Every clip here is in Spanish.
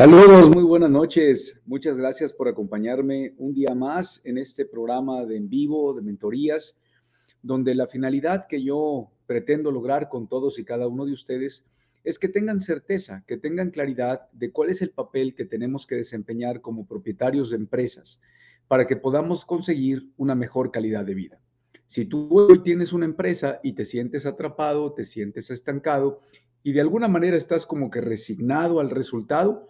Saludos, muy buenas noches. Muchas gracias por acompañarme un día más en este programa de en vivo de mentorías, donde la finalidad que yo pretendo lograr con todos y cada uno de ustedes es que tengan certeza, que tengan claridad de cuál es el papel que tenemos que desempeñar como propietarios de empresas para que podamos conseguir una mejor calidad de vida. Si tú hoy tienes una empresa y te sientes atrapado, te sientes estancado y de alguna manera estás como que resignado al resultado,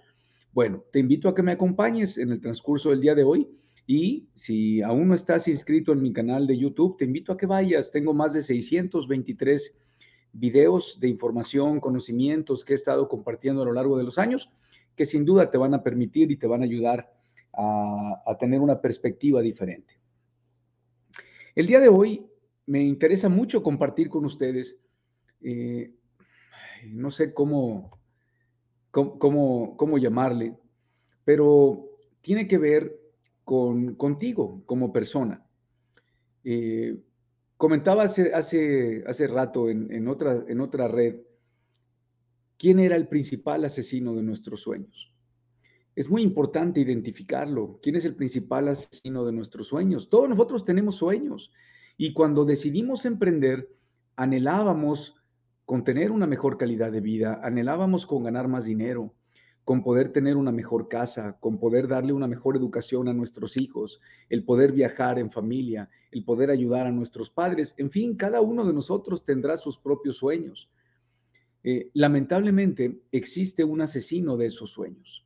bueno, te invito a que me acompañes en el transcurso del día de hoy y si aún no estás inscrito en mi canal de YouTube, te invito a que vayas. Tengo más de 623 videos de información, conocimientos que he estado compartiendo a lo largo de los años, que sin duda te van a permitir y te van a ayudar a, tener una perspectiva diferente. El día de hoy me interesa mucho compartir con ustedes, eh, no sé cómo, cómo, cómo, llamarle, pero tiene que ver con, contigo como persona. Eh, comentaba hace, hace, hace rato en, en, otra, en otra red quién era el principal asesino de nuestros sueños. Es muy importante identificarlo. ¿Quién es el principal asesino de nuestros sueños? Todos nosotros tenemos sueños y cuando decidimos emprender, anhelábamos con tener una mejor calidad de vida, anhelábamos con ganar más dinero, con poder tener una mejor casa, con poder darle una mejor educación a nuestros hijos, el poder viajar en familia, el poder ayudar a nuestros padres, en fin, cada uno de nosotros tendrá sus propios sueños. Eh, lamentablemente existe un asesino de esos sueños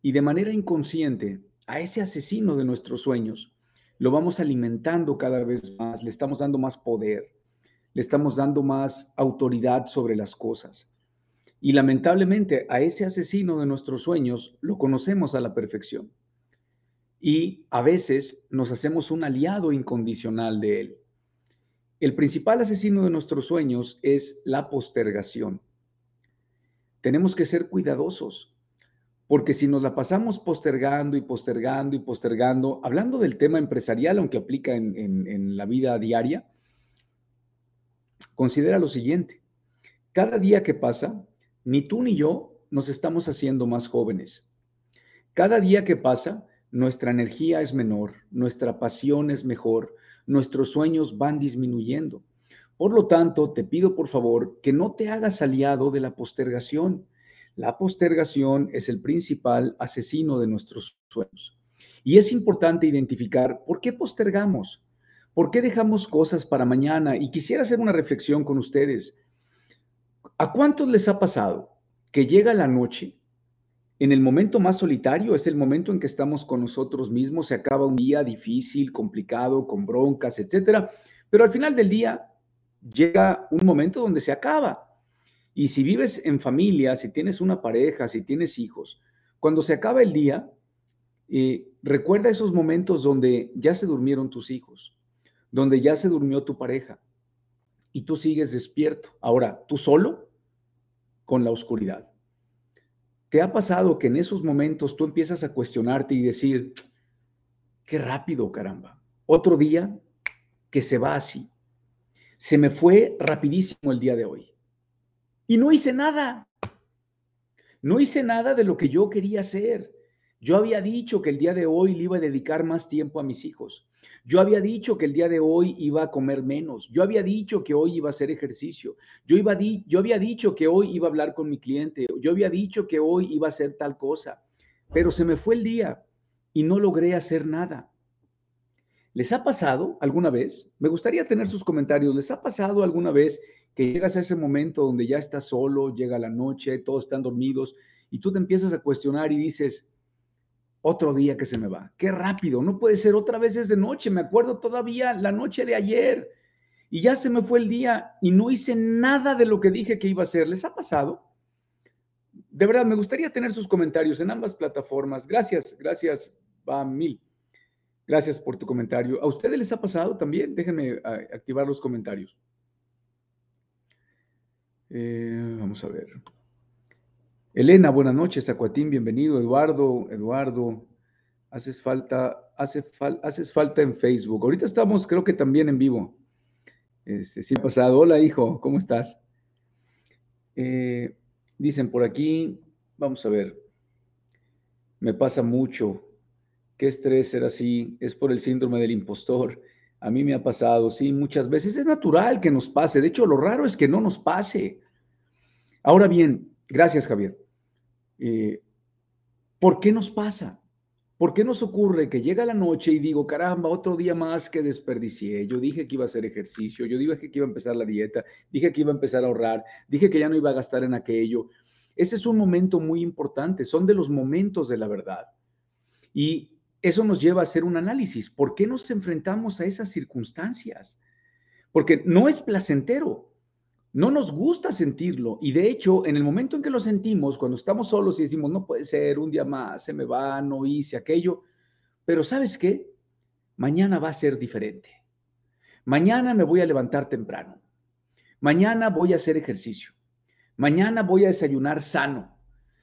y de manera inconsciente a ese asesino de nuestros sueños lo vamos alimentando cada vez más, le estamos dando más poder, le estamos dando más autoridad sobre las cosas. Y lamentablemente a ese asesino de nuestros sueños lo conocemos a la perfección. Y a veces nos hacemos un aliado incondicional de él. El principal asesino de nuestros sueños es la postergación. Tenemos que ser cuidadosos, porque si nos la pasamos postergando y postergando y postergando, hablando del tema empresarial, aunque aplica en, en la vida diaria, Considera lo siguiente, cada día que pasa, ni tú ni yo nos estamos haciendo más jóvenes. Cada día que pasa, nuestra energía es menor, nuestra pasión es mejor, nuestros sueños van disminuyendo. Por lo tanto, te pido por favor que no te hagas aliado de la postergación. La postergación es el principal asesino de nuestros sueños. Y es importante identificar por qué postergamos. ¿Por qué dejamos cosas para mañana? Y quisiera hacer una reflexión con ustedes. ¿A cuántos les ha pasado que llega la noche, en el momento más solitario, es el momento en que estamos con nosotros mismos, se acaba un día difícil, complicado, con broncas, etcétera, pero al final del día llega un momento donde se acaba. Y si vives en familia, si tienes una pareja, si tienes hijos, cuando se acaba el día, eh, recuerda esos momentos donde ya se durmieron tus hijos, donde ya se durmió tu pareja y tú sigues despierto. Ahora, tú solo con la oscuridad. ¿Te ha pasado que en esos momentos tú empiezas a cuestionarte y decir, qué rápido, caramba? Otro día que se va así. Se me fue rapidísimo el día de hoy. Y no hice nada. No hice nada de lo que yo quería hacer. Yo había dicho que el día de hoy le iba a dedicar más tiempo a mis hijos. Yo había dicho que el día de hoy iba a comer menos. Yo había dicho que hoy iba a hacer ejercicio. Yo, iba yo había dicho que hoy iba a hablar con mi cliente. Yo había dicho que hoy iba a hacer tal cosa. Pero se me fue el día y no logré hacer nada. ¿Les ha pasado alguna vez? Me gustaría tener sus comentarios. ¿Les ha pasado alguna vez que llegas a ese momento donde ya estás solo, llega la noche, todos están dormidos y tú te empiezas a cuestionar y dices, otro día que se me va. Qué rápido, no puede ser otra vez es de noche. Me acuerdo todavía la noche de ayer y ya se me fue el día y no hice nada de lo que dije que iba a hacer. ¿Les ha pasado? De verdad, me gustaría tener sus comentarios en ambas plataformas. Gracias, gracias, va mil. Gracias por tu comentario. ¿A ustedes les ha pasado también? Déjenme activar los comentarios. Eh, vamos a ver. Elena, buenas noches. Acuatín, bienvenido. Eduardo, Eduardo, haces falta, hace haces falta en Facebook. Ahorita estamos, creo que también en vivo. Este, sí, pasado. Hola, hijo, ¿cómo estás? Eh, dicen por aquí, vamos a ver. Me pasa mucho. Qué estrés ser así. Es por el síndrome del impostor. A mí me ha pasado, sí, muchas veces. Es natural que nos pase. De hecho, lo raro es que no nos pase. Ahora bien, gracias Javier. Eh, ¿Por qué nos pasa? ¿Por qué nos ocurre que llega la noche y digo, caramba, otro día más que desperdicié? Yo dije que iba a hacer ejercicio, yo dije que iba a empezar la dieta, dije que iba a empezar a ahorrar, dije que ya no iba a gastar en aquello. Ese es un momento muy importante, son de los momentos de la verdad. Y eso nos lleva a hacer un análisis. ¿Por qué nos enfrentamos a esas circunstancias? Porque no es placentero. No nos gusta sentirlo y de hecho, en el momento en que lo sentimos, cuando estamos solos y decimos, no puede ser, un día más, se me va, no hice aquello, pero ¿sabes qué? Mañana va a ser diferente. Mañana me voy a levantar temprano. Mañana voy a hacer ejercicio. Mañana voy a desayunar sano.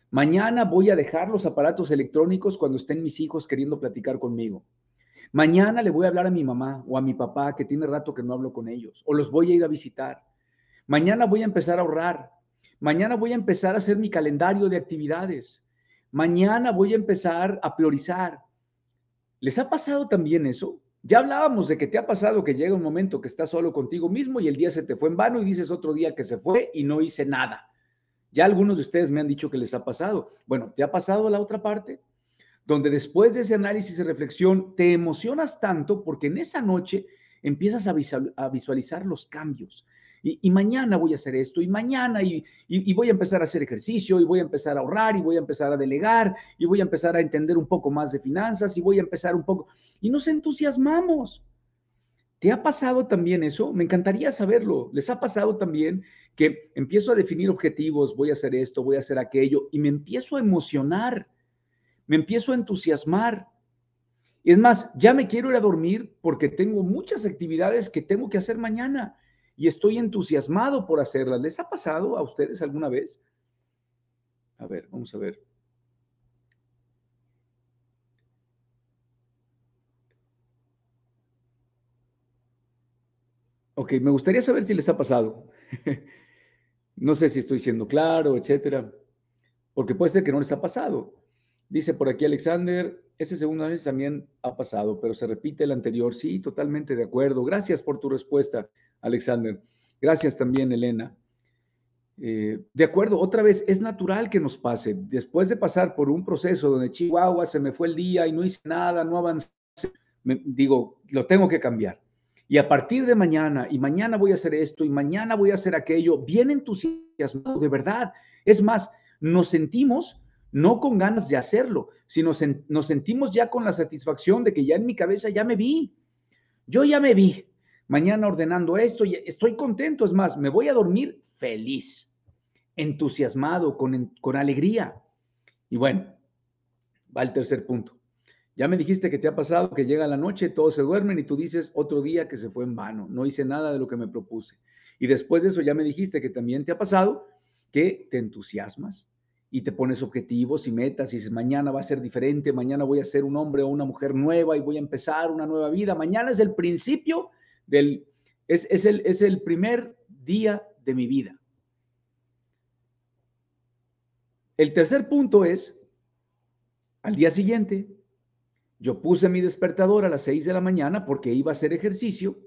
Mañana voy a dejar los aparatos electrónicos cuando estén mis hijos queriendo platicar conmigo. Mañana le voy a hablar a mi mamá o a mi papá que tiene rato que no hablo con ellos o los voy a ir a visitar. Mañana voy a empezar a ahorrar. Mañana voy a empezar a hacer mi calendario de actividades. Mañana voy a empezar a priorizar. ¿Les ha pasado también eso? Ya hablábamos de que te ha pasado que llega un momento que estás solo contigo mismo y el día se te fue en vano y dices otro día que se fue y no hice nada. Ya algunos de ustedes me han dicho que les ha pasado. Bueno, ¿te ha pasado la otra parte? Donde después de ese análisis y reflexión te emocionas tanto porque en esa noche empiezas a visualizar los cambios, y, mañana voy a hacer esto, y mañana, y, y, voy a empezar a hacer ejercicio, y voy a empezar a ahorrar, y voy a empezar a delegar, y voy a empezar a entender un poco más de finanzas, y voy a empezar un poco, y nos entusiasmamos. ¿Te ha pasado también eso? Me encantaría saberlo. ¿Les ha pasado también que empiezo a definir objetivos, voy a hacer esto, voy a hacer aquello, y me empiezo a emocionar, me empiezo a entusiasmar? Y es más, ya me quiero ir a dormir porque tengo muchas actividades que tengo que hacer mañana y estoy entusiasmado por hacerlas. ¿Les ha pasado a ustedes alguna vez? A ver, vamos a ver. Ok, me gustaría saber si les ha pasado. no sé si estoy siendo claro, etcétera, porque puede ser que no les ha pasado. Dice por aquí Alexander, ese segundo vez también ha pasado, pero se repite el anterior. Sí, totalmente de acuerdo. Gracias por tu respuesta. Alexander. Gracias también, Elena. Eh, de acuerdo, otra vez, es natural que nos pase. Después de pasar por un proceso donde Chihuahua se me fue el día y no hice nada, no avancé, digo, lo tengo que cambiar. Y a partir de mañana, y mañana voy a hacer esto, y mañana voy a hacer aquello, bien entusiasmado, de verdad. Es más, nos sentimos no con ganas de hacerlo, sino nos sentimos ya con la satisfacción de que ya en mi cabeza ya me vi. Yo ya me vi, mañana ordenando esto y estoy contento, es más, me voy a dormir feliz, entusiasmado, con, con alegría. Y bueno, va el tercer punto. Ya me dijiste que te ha pasado que llega la noche, todos se duermen y tú dices otro día que se fue en vano, no hice nada de lo que me propuse. Y después de eso ya me dijiste que también te ha pasado que te entusiasmas y te pones objetivos y metas y dices, mañana va a ser diferente, mañana voy a ser un hombre o una mujer nueva y voy a empezar una nueva vida. Mañana es el principio del, es, el, es el primer día de mi vida. El tercer punto es, al día siguiente, yo puse mi despertador a las 6 de la mañana porque iba a hacer ejercicio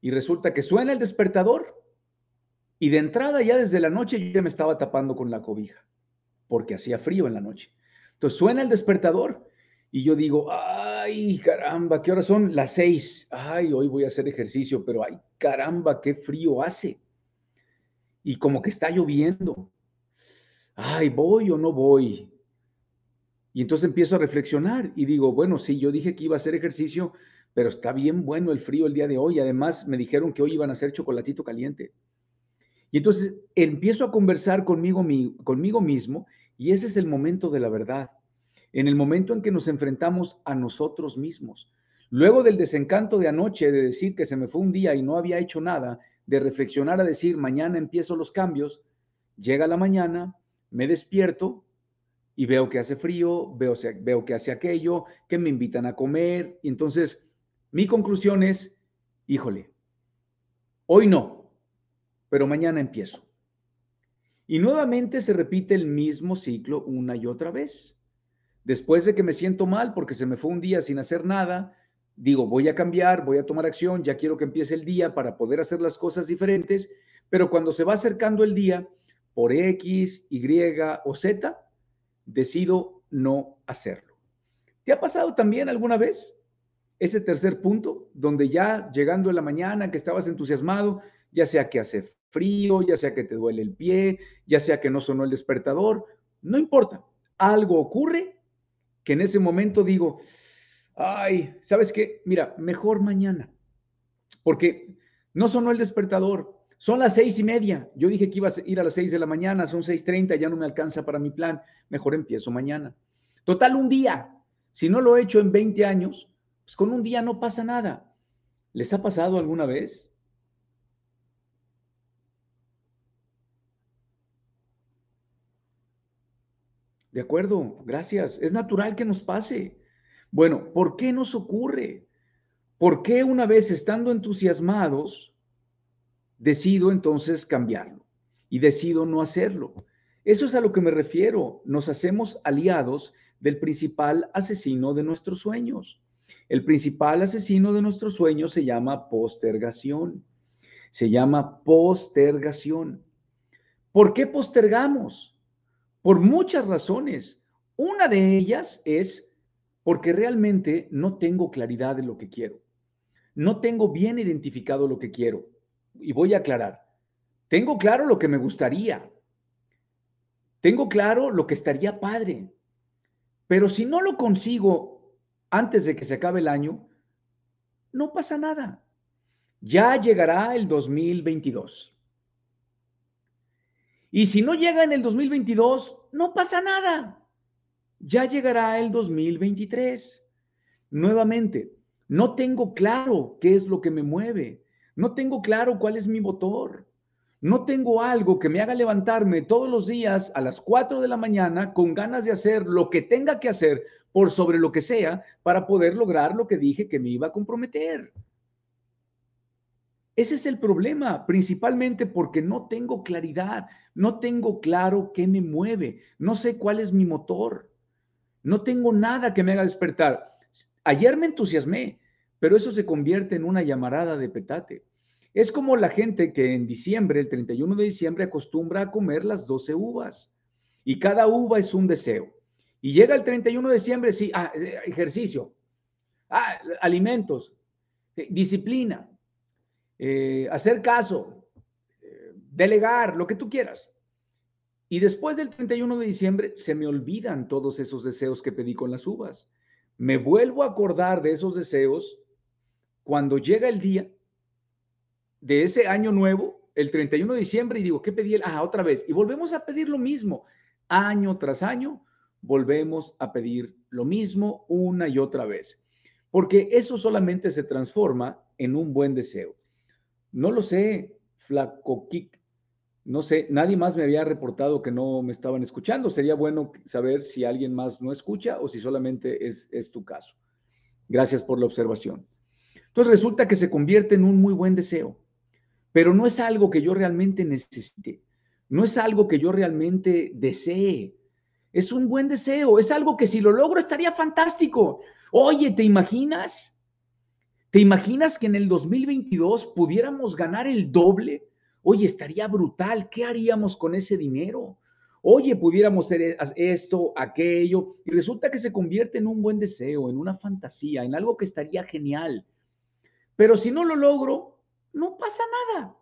y resulta que suena el despertador y de entrada ya desde la noche yo ya me estaba tapando con la cobija porque hacía frío en la noche. Entonces suena el despertador y yo digo, ay, caramba, ¿qué horas son? Las seis. Ay, hoy voy a hacer ejercicio, pero ay, caramba, qué frío hace. Y como que está lloviendo. Ay, ¿voy o no voy? Y entonces empiezo a reflexionar y digo, bueno, sí, yo dije que iba a hacer ejercicio, pero está bien bueno el frío el día de hoy. Además, me dijeron que hoy iban a hacer chocolatito caliente. Y entonces empiezo a conversar conmigo, conmigo mismo y ese es el momento de la verdad en el momento en que nos enfrentamos a nosotros mismos. Luego del desencanto de anoche, de decir que se me fue un día y no había hecho nada, de reflexionar a decir, mañana empiezo los cambios, llega la mañana, me despierto y veo que hace frío, veo, veo que hace aquello, que me invitan a comer. Y entonces, mi conclusión es, híjole, hoy no, pero mañana empiezo. Y nuevamente se repite el mismo ciclo una y otra vez. Después de que me siento mal porque se me fue un día sin hacer nada, digo, voy a cambiar, voy a tomar acción, ya quiero que empiece el día para poder hacer las cosas diferentes, pero cuando se va acercando el día, por X, Y o Z, decido no hacerlo. ¿Te ha pasado también alguna vez ese tercer punto, donde ya llegando en la mañana que estabas entusiasmado, ya sea que hace frío, ya sea que te duele el pie, ya sea que no sonó el despertador, no importa, algo ocurre que en ese momento digo, ay, ¿sabes qué? Mira, mejor mañana, porque no sonó el despertador, son las seis y media, yo dije que iba a ir a las seis de la mañana, son seis treinta, ya no me alcanza para mi plan, mejor empiezo mañana. Total, un día, si no lo he hecho en 20 años, pues con un día no pasa nada. ¿Les ha pasado alguna vez? De acuerdo, gracias. Es natural que nos pase. Bueno, ¿por qué nos ocurre? ¿Por qué una vez estando entusiasmados, decido entonces cambiarlo y decido no hacerlo? Eso es a lo que me refiero. Nos hacemos aliados del principal asesino de nuestros sueños. El principal asesino de nuestros sueños se llama postergación. Se llama postergación. ¿Por qué postergamos? Por muchas razones. Una de ellas es porque realmente no tengo claridad de lo que quiero. No tengo bien identificado lo que quiero. Y voy a aclarar. Tengo claro lo que me gustaría. Tengo claro lo que estaría padre. Pero si no lo consigo antes de que se acabe el año, no pasa nada. Ya llegará el 2022. Y si no llega en el 2022, no pasa nada. Ya llegará el 2023. Nuevamente, no tengo claro qué es lo que me mueve. No tengo claro cuál es mi motor. No tengo algo que me haga levantarme todos los días a las 4 de la mañana con ganas de hacer lo que tenga que hacer por sobre lo que sea para poder lograr lo que dije que me iba a comprometer. Ese es el problema, principalmente porque no tengo claridad, no tengo claro qué me mueve, no sé cuál es mi motor, no tengo nada que me haga despertar. Ayer me entusiasmé, pero eso se convierte en una llamarada de petate. Es como la gente que en diciembre, el 31 de diciembre, acostumbra a comer las 12 uvas y cada uva es un deseo. Y llega el 31 de diciembre, sí, ah, eh, ejercicio, ah, alimentos, eh, disciplina, eh, hacer caso, eh, delegar, lo que tú quieras. Y después del 31 de diciembre se me olvidan todos esos deseos que pedí con las uvas. Me vuelvo a acordar de esos deseos cuando llega el día de ese año nuevo, el 31 de diciembre, y digo, ¿qué pedí? Ah, otra vez. Y volvemos a pedir lo mismo. Año tras año, volvemos a pedir lo mismo una y otra vez. Porque eso solamente se transforma en un buen deseo. No lo sé, Flaco Kik. No sé, nadie más me había reportado que no me estaban escuchando. Sería bueno saber si alguien más no escucha o si solamente es, es tu caso. Gracias por la observación. Entonces resulta que se convierte en un muy buen deseo, pero no es algo que yo realmente necesite, no es algo que yo realmente desee. Es un buen deseo, es algo que si lo logro estaría fantástico. Oye, ¿te imaginas? ¿Te imaginas que en el 2022 pudiéramos ganar el doble? Oye, estaría brutal. ¿Qué haríamos con ese dinero? Oye, pudiéramos hacer esto, aquello, y resulta que se convierte en un buen deseo, en una fantasía, en algo que estaría genial. Pero si no lo logro, no pasa nada.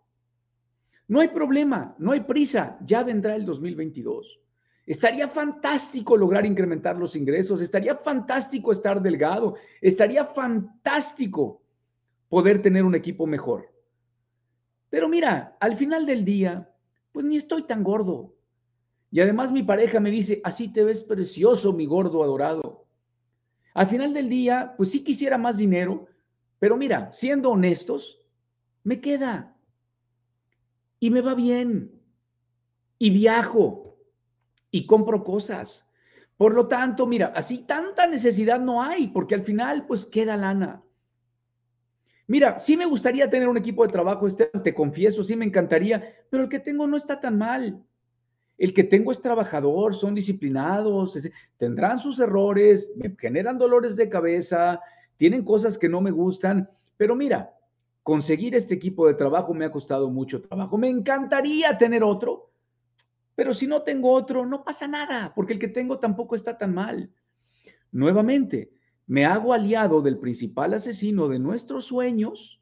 No hay problema, no hay prisa, ya vendrá el 2022. Estaría fantástico lograr incrementar los ingresos, estaría fantástico estar delgado, estaría fantástico poder tener un equipo mejor. Pero mira, al final del día, pues ni estoy tan gordo. Y además mi pareja me dice, así te ves precioso, mi gordo adorado. Al final del día, pues sí quisiera más dinero, pero mira, siendo honestos, me queda. Y me va bien. Y viajo y compro cosas. Por lo tanto, mira, así tanta necesidad no hay, porque al final pues queda lana. Mira, sí me gustaría tener un equipo de trabajo, este, te confieso, sí me encantaría, pero el que tengo no está tan mal. El que tengo es trabajador, son disciplinados, tendrán sus errores, me generan dolores de cabeza, tienen cosas que no me gustan, pero mira, conseguir este equipo de trabajo me ha costado mucho trabajo. Me encantaría tener otro, pero si no tengo otro, no pasa nada, porque el que tengo tampoco está tan mal. Nuevamente, me hago aliado del principal asesino de nuestros sueños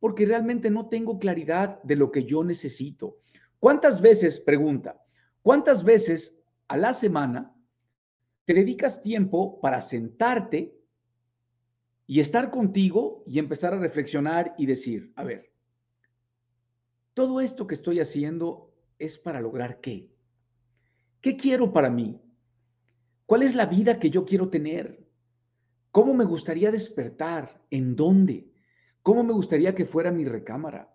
porque realmente no tengo claridad de lo que yo necesito. ¿Cuántas veces, pregunta, cuántas veces a la semana te dedicas tiempo para sentarte y estar contigo y empezar a reflexionar y decir, a ver, todo esto que estoy haciendo es para lograr qué? ¿Qué quiero para mí? ¿Cuál es la vida que yo quiero tener? ¿Cómo me gustaría despertar? ¿En dónde? ¿Cómo me gustaría que fuera mi recámara?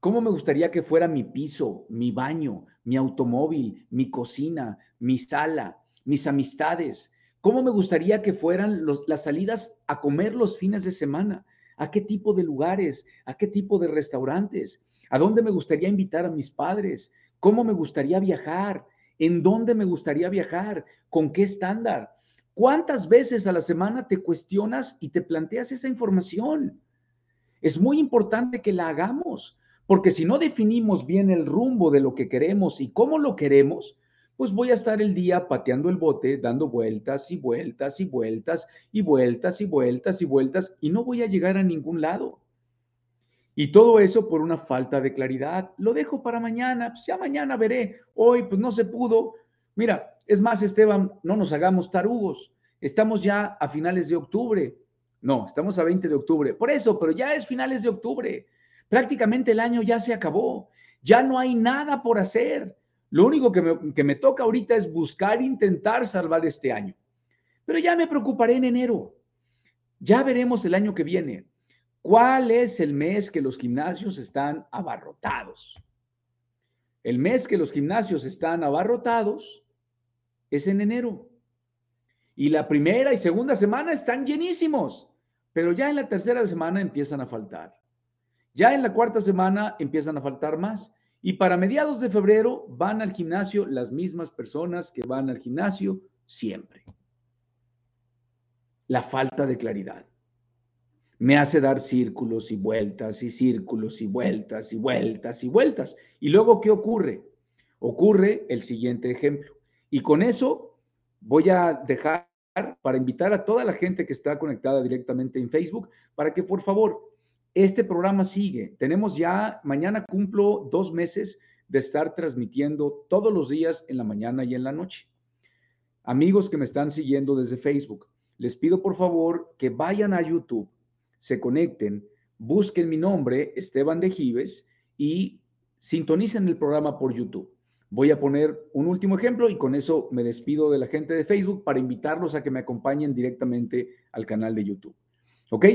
¿Cómo me gustaría que fuera mi piso, mi baño, mi automóvil, mi cocina, mi sala, mis amistades? ¿Cómo me gustaría que fueran las salidas a comer los fines de semana? ¿A qué tipo de lugares? ¿A qué tipo de restaurantes? ¿A dónde me gustaría invitar a mis padres? ¿Cómo me gustaría viajar? ¿En dónde me gustaría viajar? ¿Con qué estándar? ¿Cuántas veces a la semana te cuestionas y te planteas esa información? Es muy importante que la hagamos, porque si no definimos bien el rumbo de lo que queremos y cómo lo queremos, pues voy a estar el día pateando el bote, dando vueltas y vueltas y vueltas y vueltas y vueltas y vueltas y no voy a llegar a ningún lado. Y todo eso por una falta de claridad. Lo dejo para mañana, pues ya mañana veré. Hoy pues no se pudo. Mira, es más, Esteban, no nos hagamos tarugos. Estamos ya a finales de octubre. No, estamos a 20 de octubre. Por eso, pero ya es finales de octubre. Prácticamente el año ya se acabó. Ya no hay nada por hacer. Lo único que me, que me toca ahorita es buscar, intentar salvar este año. Pero ya me preocuparé en enero. Ya veremos el año que viene. ¿Cuál es el mes que los gimnasios están abarrotados? El mes que los gimnasios están abarrotados es en enero. Y la primera y segunda semana están llenísimos pero ya en la tercera semana empiezan a faltar. Ya en la cuarta semana empiezan a faltar más. Y para mediados de febrero van al gimnasio las mismas personas que van al gimnasio siempre. La falta de claridad me hace dar círculos y vueltas y círculos y vueltas y vueltas y vueltas. Y luego, ¿qué ocurre? Ocurre el siguiente ejemplo. Y con eso voy a dejar para invitar a toda la gente que está conectada directamente en Facebook para que por favor, este programa sigue. Tenemos ya, mañana cumplo dos meses de estar transmitiendo todos los días en la mañana y en la noche. Amigos que me están siguiendo desde Facebook, les pido por favor que vayan a YouTube, se conecten, busquen mi nombre, Esteban de Gives, y sintonicen el programa por YouTube. Voy a poner un último ejemplo y con eso me despido de la gente de Facebook para invitarlos a que me acompañen directamente al canal de YouTube. ¿Ok?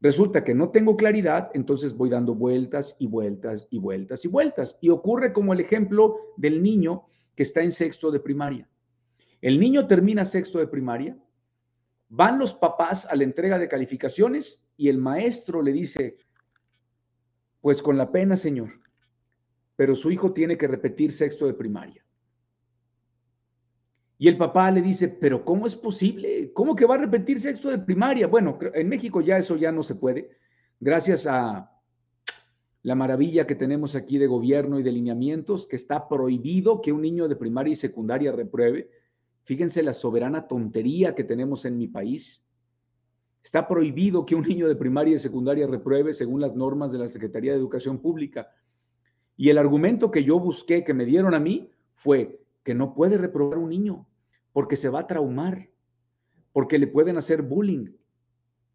Resulta que no tengo claridad, entonces voy dando vueltas y vueltas y vueltas y vueltas. Y ocurre como el ejemplo del niño que está en sexto de primaria. El niño termina sexto de primaria, van los papás a la entrega de calificaciones y el maestro le dice, pues con la pena, señor, pero su hijo tiene que repetir sexto de primaria. Y el papá le dice, pero ¿cómo es posible? ¿Cómo que va a repetir sexto de primaria? Bueno, en México ya eso ya no se puede, gracias a la maravilla que tenemos aquí de gobierno y de lineamientos, que está prohibido que un niño de primaria y secundaria repruebe. Fíjense la soberana tontería que tenemos en mi país. Está prohibido que un niño de primaria y secundaria repruebe según las normas de la Secretaría de Educación Pública. Y el argumento que yo busqué, que me dieron a mí, fue que no puede reprobar un niño porque se va a traumar, porque le pueden hacer bullying.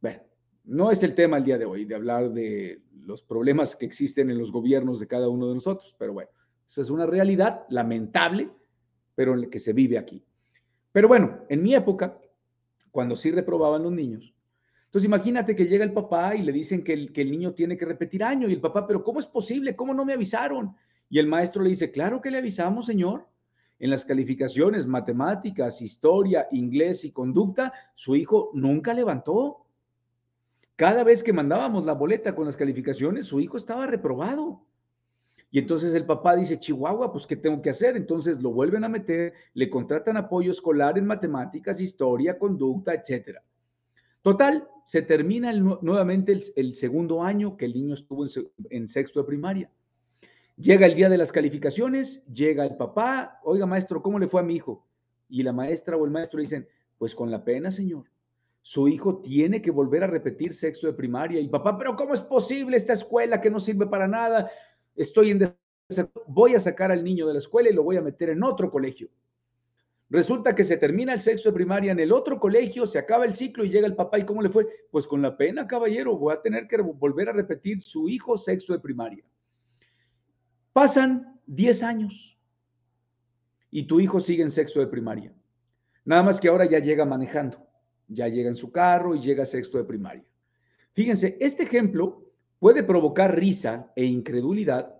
Bueno, no es el tema el día de hoy de hablar de los problemas que existen en los gobiernos de cada uno de nosotros, pero bueno, esa es una realidad lamentable, pero en la que se vive aquí. Pero bueno, en mi época, cuando sí reprobaban los niños, entonces imagínate que llega el papá y le dicen que el, que el niño tiene que repetir año y el papá, pero ¿cómo es posible? ¿Cómo no me avisaron? Y el maestro le dice, claro que le avisamos, señor. En las calificaciones, matemáticas, historia, inglés y conducta, su hijo nunca levantó. Cada vez que mandábamos la boleta con las calificaciones, su hijo estaba reprobado. Y entonces el papá dice, Chihuahua, pues ¿qué tengo que hacer? Entonces lo vuelven a meter, le contratan apoyo escolar en matemáticas, historia, conducta, etcétera. Total, se termina nuevamente el, segundo año que el niño estuvo en, sexto de primaria. Llega el día de las calificaciones, llega el papá, oiga maestro, ¿cómo le fue a mi hijo? Y la maestra o el maestro dicen, pues con la pena, señor. Su hijo tiene que volver a repetir sexto de primaria. Y papá, pero ¿cómo es posible esta escuela que no sirve para nada? Estoy en... Voy a sacar al niño de la escuela y lo voy a meter en otro colegio. Resulta que se termina el sexto de primaria en el otro colegio, se acaba el ciclo y llega el papá. ¿Y cómo le fue? Pues con la pena, caballero, voy a tener que volver a repetir su hijo sexto de primaria. Pasan 10 años y tu hijo sigue en sexto de primaria. Nada más que ahora ya llega manejando, ya llega en su carro y llega a sexto de primaria. Fíjense, este ejemplo puede provocar risa e incredulidad,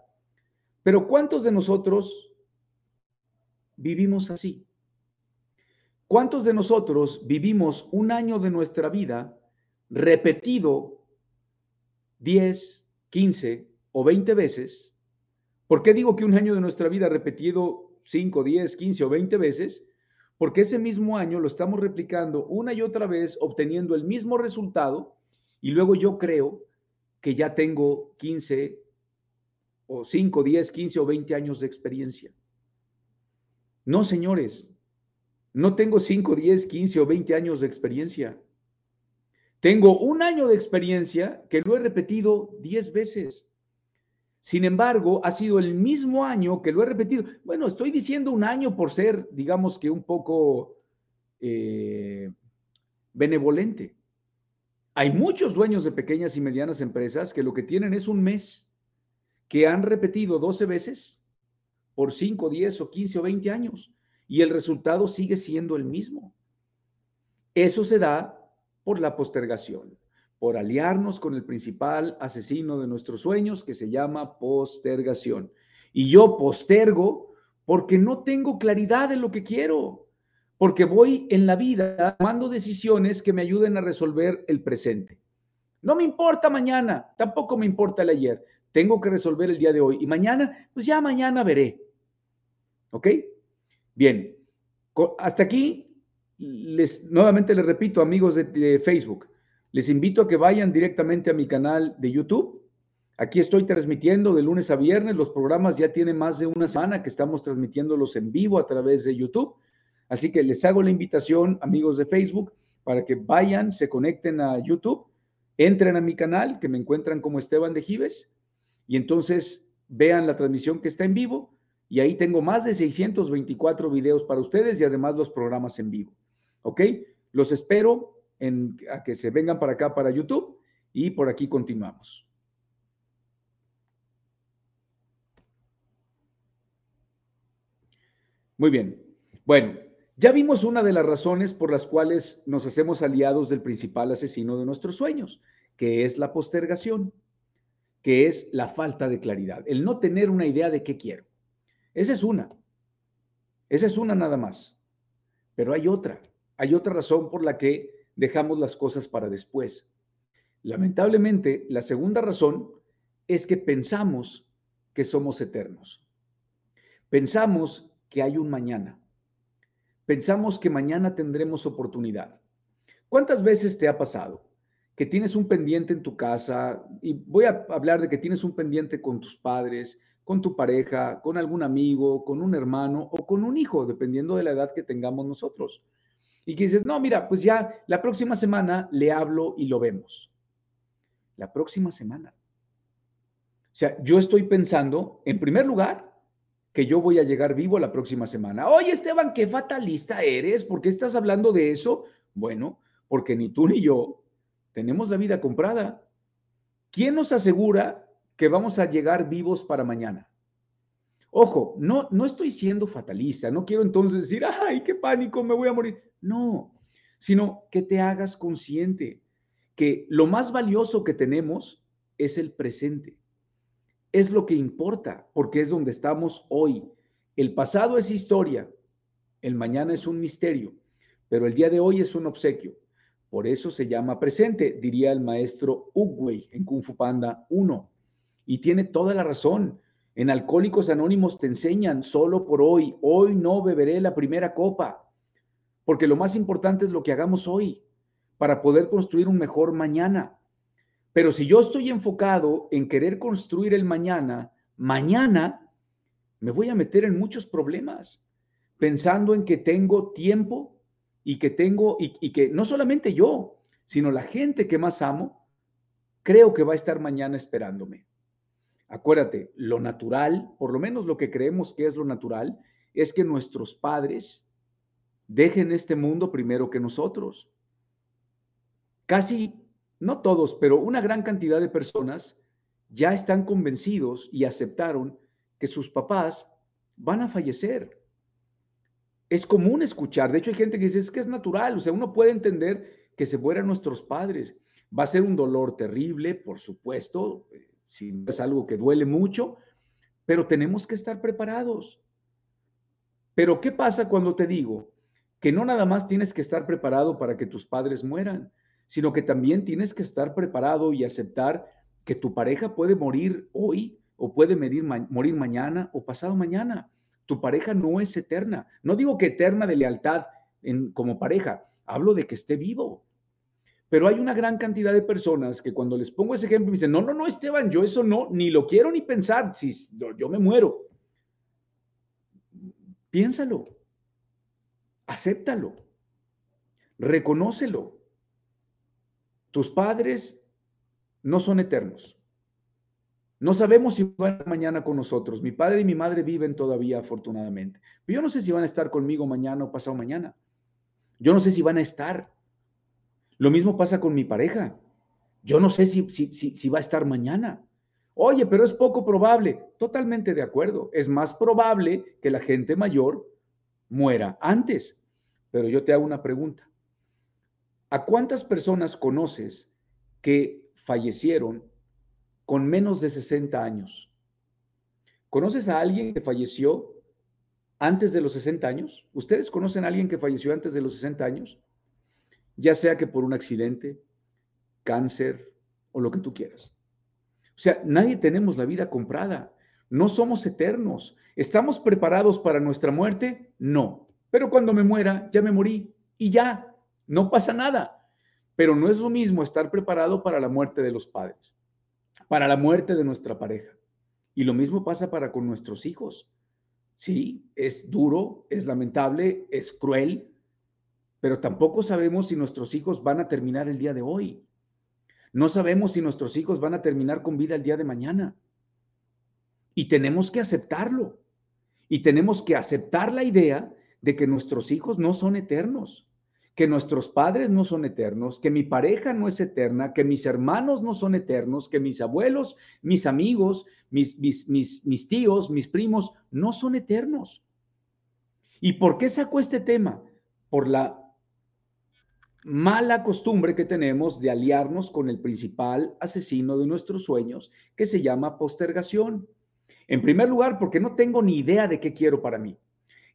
pero ¿cuántos de nosotros vivimos así? ¿Cuántos de nosotros vivimos un año de nuestra vida repetido 10, 15 o 20 veces? ¿Por qué digo que un año de nuestra vida repetido 5, 10, 15 o 20 veces? Porque ese mismo año lo estamos replicando una y otra vez, obteniendo el mismo resultado, y luego yo creo que ya tengo 15 o 5, 10, 15 o 20 años de experiencia. No, señores, no tengo 5, 10, 15 o 20 años de experiencia. Tengo un año de experiencia que lo he repetido 10 veces. Sin embargo, ha sido el mismo año que lo he repetido. Bueno, estoy diciendo un año por ser, digamos que un poco eh, benevolente. Hay muchos dueños de pequeñas y medianas empresas que lo que tienen es un mes que han repetido 12 veces por 5, 10 o 15 o 20 años y el resultado sigue siendo el mismo. Eso se da por la postergación, por aliarnos con el principal asesino de nuestros sueños que se llama postergación. Y yo postergo porque no tengo claridad de lo que quiero, porque voy en la vida tomando decisiones que me ayuden a resolver el presente. No me importa mañana, tampoco me importa el ayer. Tengo que resolver el día de hoy. Y mañana, pues ya mañana veré. ¿Ok? Bien, hasta aquí, les, nuevamente les repito, amigos de, Facebook, les invito a que vayan directamente a mi canal de YouTube. Aquí estoy transmitiendo de lunes a viernes. Los programas ya tienen más de una semana que estamos transmitiéndolos en vivo a través de YouTube. Así que les hago la invitación, amigos de Facebook, para que vayan, se conecten a YouTube, entren a mi canal, que me encuentran como Esteban de Gives, y entonces vean la transmisión que está en vivo y ahí tengo más de 624 videos para ustedes y además los programas en vivo. ¿Ok? Los espero a que se vengan para acá, para YouTube, y por aquí continuamos. Muy bien. Bueno, ya vimos una de las razones por las cuales nos hacemos aliados del principal asesino de nuestros sueños, que es la postergación, que es la falta de claridad, el no tener una idea de qué quiero. Esa es una. Esa es una nada más. Pero hay otra. Hay otra razón por la que dejamos las cosas para después. Lamentablemente, la segunda razón es que pensamos que somos eternos. Pensamos que hay un mañana. Pensamos que mañana tendremos oportunidad. ¿Cuántas veces te ha pasado que tienes un pendiente en tu casa? Y voy a hablar de que tienes un pendiente con tus padres, con tu pareja, con algún amigo, con un hermano o con un hijo, dependiendo de la edad que tengamos nosotros. Y que dices, no, mira, pues ya la próxima semana le hablo y lo vemos. La próxima semana. O sea, yo estoy pensando, en primer lugar, que yo voy a llegar vivo la próxima semana. Oye, Esteban, qué fatalista eres. ¿Por qué estás hablando de eso? Bueno, porque ni tú ni yo tenemos la vida comprada. ¿Quién nos asegura que vamos a llegar vivos para mañana. Ojo, no, no estoy siendo fatalista, no quiero entonces decir, ay, qué pánico, me voy a morir. No, sino que te hagas consciente que lo más valioso que tenemos es el presente. Es lo que importa, porque es donde estamos hoy. El pasado es historia, el mañana es un misterio, pero el día de hoy es un obsequio. Por eso se llama presente, diría el maestro Uguay en Kung Fu Panda 1. Y tiene toda la razón. En Alcohólicos Anónimos te enseñan solo por hoy, hoy no beberé la primera copa, porque lo más importante es lo que hagamos hoy para poder construir un mejor mañana. Pero si yo estoy enfocado en querer construir el mañana, mañana me voy a meter en muchos problemas, pensando en que tengo tiempo y que tengo, y, que no solamente yo, sino la gente que más amo, creo que va a estar mañana esperándome. Acuérdate, lo natural, por lo menos lo que creemos que es lo natural, es que nuestros padres dejen este mundo primero que nosotros. Casi, no todos, pero una gran cantidad de personas ya están convencidos y aceptaron que sus papás van a fallecer. Es común escuchar, de hecho hay gente que dice, es que es natural, o sea, uno puede entender que se mueran nuestros padres. Va a ser un dolor terrible, por supuesto, si es algo que duele mucho, pero tenemos que estar preparados. Pero ¿qué pasa cuando te digo que no nada más tienes que estar preparado para que tus padres mueran, sino que también tienes que estar preparado y aceptar que tu pareja puede morir hoy o puede morir, mañana o pasado mañana. Tu pareja no es eterna. No digo que eterna de lealtad en, como pareja, hablo de que esté vivo. Pero hay una gran cantidad de personas que cuando les pongo ese ejemplo me dicen, no, no, no, Esteban, yo eso no, ni lo quiero ni pensar, si yo me muero. Piénsalo, acéptalo, reconócelo. Tus padres no son eternos. No sabemos si van mañana con nosotros. Mi padre y mi madre viven todavía, afortunadamente. Pero yo no sé si van a estar conmigo mañana o pasado mañana. Yo no sé si van a estar. Lo mismo pasa con mi pareja. Yo no sé si, si, si, va a estar mañana. Oye, pero es poco probable. Totalmente de acuerdo. Es más probable que la gente mayor muera antes. Pero yo te hago una pregunta. ¿A cuántas personas conoces que fallecieron con menos de 60 años? ¿Conoces a alguien que falleció antes de los 60 años? ¿Ustedes conocen a alguien que falleció antes de los 60 años? Ya sea que por un accidente, cáncer o lo que tú quieras. O sea, nadie tenemos la vida comprada. No somos eternos. ¿Estamos preparados para nuestra muerte? No. Pero cuando me muera, ya me morí y ya, no pasa nada. Pero no es lo mismo estar preparado para la muerte de los padres, para la muerte de nuestra pareja. Y lo mismo pasa para con nuestros hijos. Sí, es duro, es lamentable, es cruel, pero tampoco sabemos si nuestros hijos van a terminar el día de hoy. No sabemos si nuestros hijos van a terminar con vida el día de mañana. Y tenemos que aceptarlo. Y tenemos que aceptar la idea de que nuestros hijos no son eternos que nuestros padres no son eternos, que mi pareja no es eterna, que mis hermanos no son eternos, que mis abuelos, mis amigos, mis, mis, mis, tíos, mis primos no son eternos. ¿Y por qué sacó este tema? Por la mala costumbre que tenemos de aliarnos con el principal asesino de nuestros sueños, que se llama postergación. En primer lugar, porque no tengo ni idea de qué quiero para mí.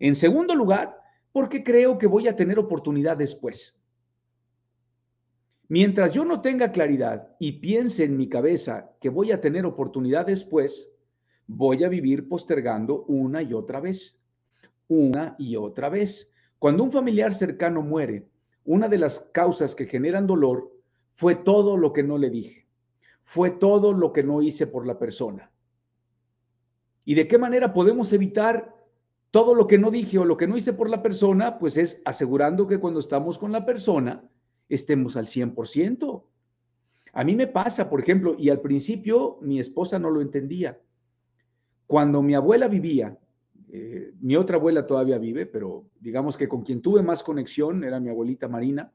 En segundo lugar, porque creo que voy a tener oportunidad después. Mientras yo no tenga claridad y piense en mi cabeza que voy a tener oportunidad después, voy a vivir postergando una y otra vez, una y otra vez. Cuando un familiar cercano muere, una de las causas que generan dolor fue todo lo que no le dije, fue todo lo que no hice por la persona. ¿Y de qué manera podemos evitar todo lo que no dije o lo que no hice por la persona, pues es asegurando que cuando estamos con la persona estemos al 100%. A mí me pasa, por ejemplo, y al principio mi esposa no lo entendía. Cuando mi abuela vivía, eh, mi otra abuela todavía vive, pero digamos que con quien tuve más conexión era mi abuelita Marina.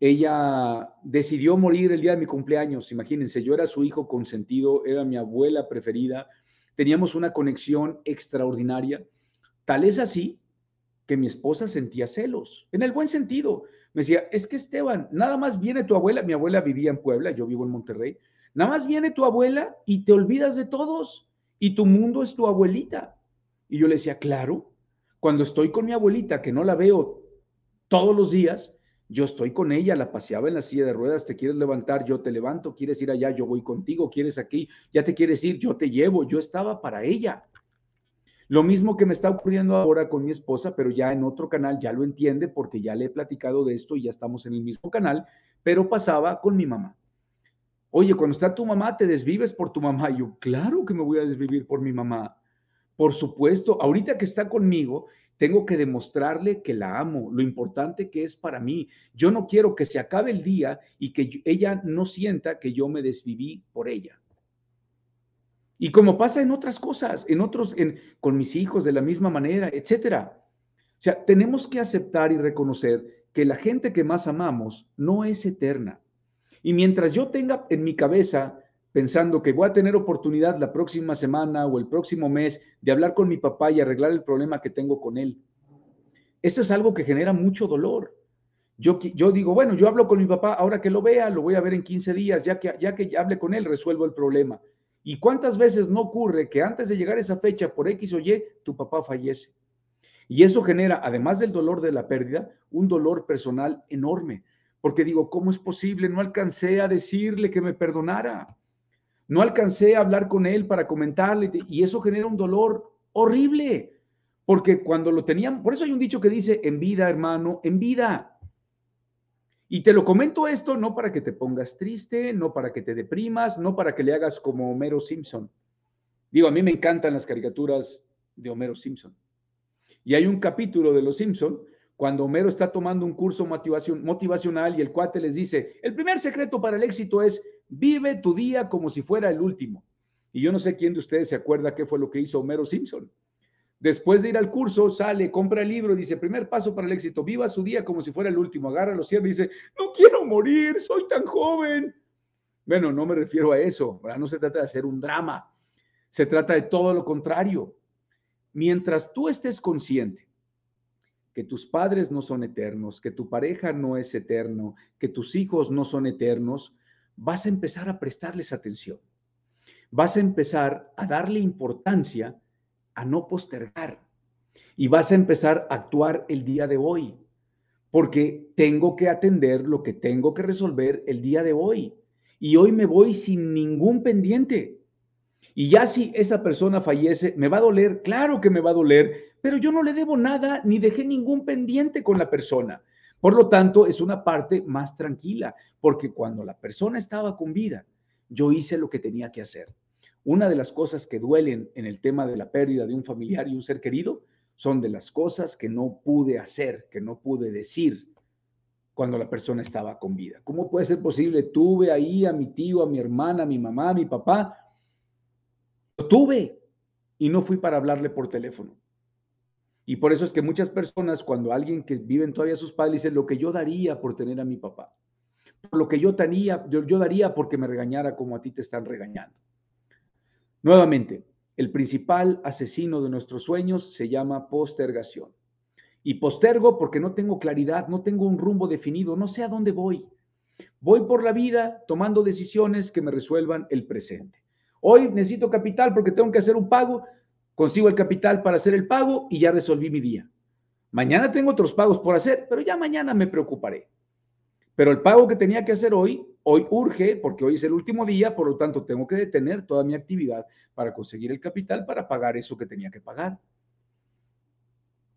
Ella decidió morir el día de mi cumpleaños. Imagínense, yo era su hijo consentido, era mi abuela preferida. Teníamos una conexión extraordinaria Tal es así que mi esposa sentía celos, en el buen sentido. Me decía, es que Esteban, nada más viene tu abuela, mi abuela vivía en Puebla, yo vivo en Monterrey, nada más viene tu abuela y te olvidas de todos y tu mundo es tu abuelita. Y yo le decía, claro, cuando estoy con mi abuelita, que no la veo todos los días, Yo estoy con ella, la paseaba en la silla de ruedas, te quieres levantar, yo te levanto, quieres ir allá, yo voy contigo, quieres aquí, ya te quieres ir, yo te llevo, yo estaba para ella. Lo mismo que me está ocurriendo ahora con mi esposa, pero ya en otro canal ya lo entiende porque ya le he platicado de esto y ya estamos en el mismo canal, pero pasaba con mi mamá. Oye, cuando está tu mamá, te desvives por tu mamá. yo, claro que me voy a desvivir por mi mamá. Por supuesto, ahorita que está conmigo, tengo que demostrarle que la amo, lo importante que es para mí. Yo no quiero que se acabe el día y que ella no sienta que yo me desviví por ella. Y como pasa en otras cosas, en otros, con mis hijos de la misma manera, etcétera. O sea, tenemos que aceptar y reconocer que la gente que más amamos no es eterna. Y mientras yo tenga en mi cabeza pensando que voy a tener oportunidad la próxima semana o el próximo mes de hablar con mi papá y arreglar el problema que tengo con él. Eso es algo que genera mucho dolor. Yo, digo, bueno, yo hablo con mi papá, ahora que lo vea, lo voy a ver en 15 días, ya que, ya que hable con él, resuelvo el problema. ¿Y cuántas veces no ocurre que antes de llegar esa fecha, por X o Y, tu papá fallece? Y eso genera, además del dolor de la pérdida, un dolor personal enorme. Porque digo, ¿cómo es posible? No alcancé a decirle que me perdonara. No alcancé a hablar con él para comentarle y eso genera un dolor horrible, porque cuando lo tenían, por eso hay un dicho que dice, en vida, hermano, en vida. Y te lo comento esto no para que te pongas triste, no para que te deprimas, no para que le hagas como Homero Simpson. Digo, a mí me encantan las caricaturas de Homero Simpson. Y hay un capítulo de Los Simpson cuando Homero está tomando un curso motivacional y el cuate les dice, el primer secreto para el éxito es Vive tu día como si fuera el último. Y yo no sé quién de ustedes se acuerda qué fue lo que hizo Homero Simpson. Después de ir al curso, sale, compra el libro, dice, primer paso para el éxito, viva su día como si fuera el último, agarra los cierres y dice, no quiero morir, soy tan joven. Bueno, no me refiero a eso, no se trata de hacer un drama, se trata de todo lo contrario. Mientras tú estés consciente que tus padres no son eternos, que tu pareja no es eterno, que tus hijos no son eternos, vas a empezar a prestarles atención. Vas a empezar a darle importancia a no postergar. Y vas a empezar a actuar el día de hoy, porque tengo que atender lo que tengo que resolver el día de hoy. Y hoy me voy sin ningún pendiente. Y ya si esa persona fallece, ¿me va a doler? Claro que me va a doler, pero yo no le debo nada ni dejé ningún pendiente con la persona. Por lo tanto, es una parte más tranquila, porque cuando la persona estaba con vida, yo hice lo que tenía que hacer. Una de las cosas que duelen en el tema de la pérdida de un familiar y un ser querido son de las cosas que no pude hacer, que no pude decir cuando la persona estaba con vida. ¿Cómo puede ser posible? Tuve ahí a mi tío, a mi hermana, a mi mamá, a mi papá. Lo tuve y no fui para hablarle por teléfono. Y por eso es que muchas personas, cuando alguien que viven todavía sus padres, dice, lo que yo daría por tener a mi papá, por lo que yo, tenía, yo daría porque me regañara como a ti te están regañando. Nuevamente, el principal asesino de nuestros sueños se llama postergación. Y postergo porque no tengo claridad, no tengo un rumbo definido, no sé a dónde voy. Voy por la vida tomando decisiones que me resuelvan el presente. Hoy necesito capital porque tengo que hacer un pago, consigo el capital para hacer el pago y ya resolví mi día. Mañana tengo otros pagos por hacer, pero ya mañana me preocuparé. Pero el pago que tenía que hacer hoy, hoy urge porque hoy es el último día, por lo tanto tengo que detener toda mi actividad para conseguir el capital para pagar eso que tenía que pagar.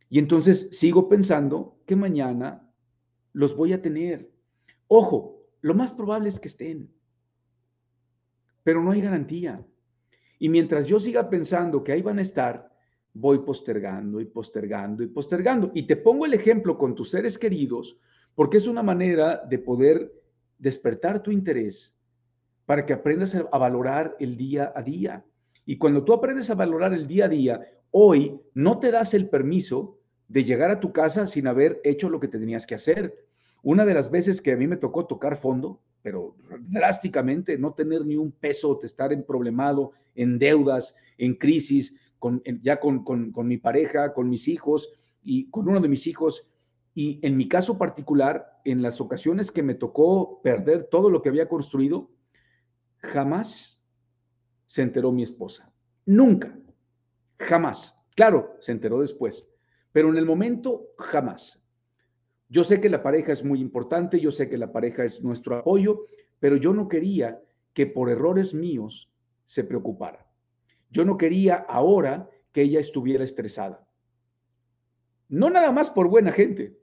Y entonces sigo pensando que mañana los voy a tener. Ojo, lo más probable es que estén, pero no hay garantía. Y mientras yo siga pensando que ahí van a estar, voy postergando y postergando y postergando. Y te pongo el ejemplo con tus seres queridos, porque es una manera de poder despertar tu interés para que aprendas a valorar el día a día. Y cuando tú aprendes a valorar el día a día, hoy no te das el permiso de llegar a tu casa sin haber hecho lo que te tenías que hacer. Una de las veces que a mí me tocó tocar fondo, pero drásticamente, no tener ni un peso, estar en problemado, en deudas, en crisis, con, ya con, con mi pareja, con mis hijos y con uno de mis hijos. Y en mi caso particular, en las ocasiones que me tocó perder todo lo que había construido, jamás se enteró mi esposa. Nunca. Jamás. Claro, se enteró después. Pero en el momento, jamás. Yo sé que la pareja es muy importante, yo sé que la pareja es nuestro apoyo, pero yo no quería que por errores míos se preocupara. Yo no quería ahora que ella estuviera estresada. No nada más por buena gente,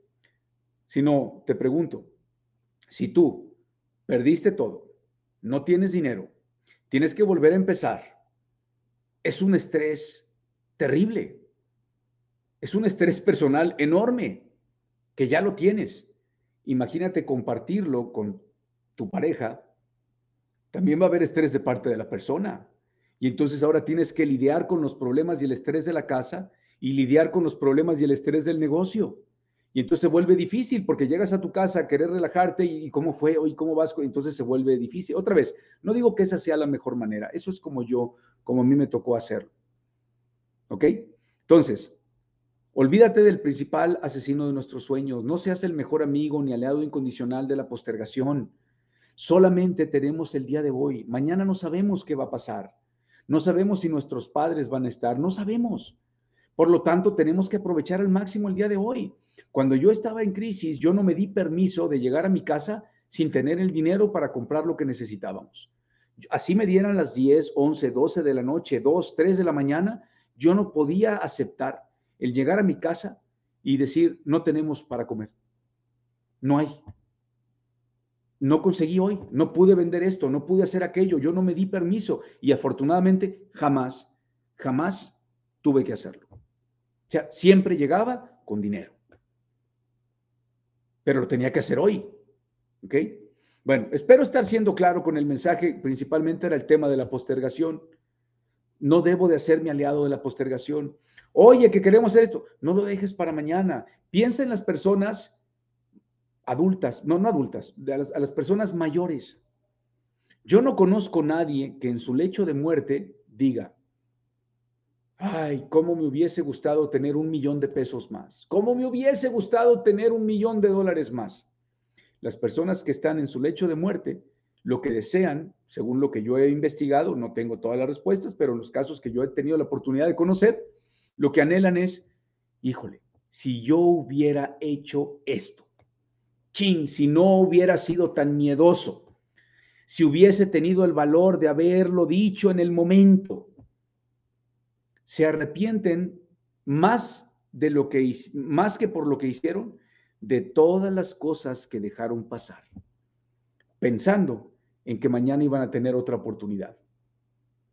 sino te pregunto, si tú perdiste todo, no tienes dinero, tienes que volver a empezar, es un estrés terrible, es un estrés personal enorme que ya lo tienes. Imagínate compartirlo con tu pareja, también va a haber estrés de parte de la persona. Y entonces ahora tienes que lidiar con los problemas y el estrés de la casa y lidiar con los problemas y el estrés del negocio. Y entonces se vuelve difícil porque llegas a tu casa a querer relajarte y, cómo fue hoy, cómo vas, entonces se vuelve difícil. Otra vez, no digo que esa sea la mejor manera, eso es como yo, como a mí me tocó hacerlo. ¿Ok? Entonces, olvídate del principal asesino de nuestros sueños, no seas el mejor amigo ni aliado incondicional de la postergación. Solamente tenemos el día de hoy, mañana no sabemos qué va a pasar, no sabemos si nuestros padres van a estar, no sabemos. Por lo tanto, tenemos que aprovechar al máximo el día de hoy. Cuando yo estaba en crisis, yo no me di permiso de llegar a mi casa sin tener el dinero para comprar lo que necesitábamos. Así me dieran las 10, 11, 12 de la noche, 2, 3 de la mañana, yo no podía aceptar el llegar a mi casa y decir, no tenemos para comer. No hay. No conseguí hoy, no pude vender esto, no pude hacer aquello, yo no me di permiso y afortunadamente jamás, jamás tuve que hacerlo. O sea, siempre llegaba con dinero pero lo tenía que hacer hoy. ¿Ok? Bueno, espero estar siendo claro con el mensaje, principalmente era el tema de la postergación. No debo de hacerme aliado de la postergación. Oye, que queremos hacer esto, no lo dejes para mañana. Piensa en las personas adultas, no, no adultas, a las personas mayores. Yo no conozco nadie que en su lecho de muerte diga, Ay, cómo me hubiese gustado tener un millón de pesos más. Cómo me hubiese gustado tener un millón de dólares más. Las personas que están en su lecho de muerte, lo que desean, según lo que yo he investigado, no tengo todas las respuestas, pero en los casos que yo he tenido la oportunidad de conocer, lo que anhelan es, híjole, si yo hubiera hecho esto, chin, si no hubiera sido tan miedoso, si hubiese tenido el valor de haberlo dicho en el momento, se arrepienten más de lo que más que por lo que hicieron de todas las cosas que dejaron pasar, pensando en que mañana iban a tener otra oportunidad.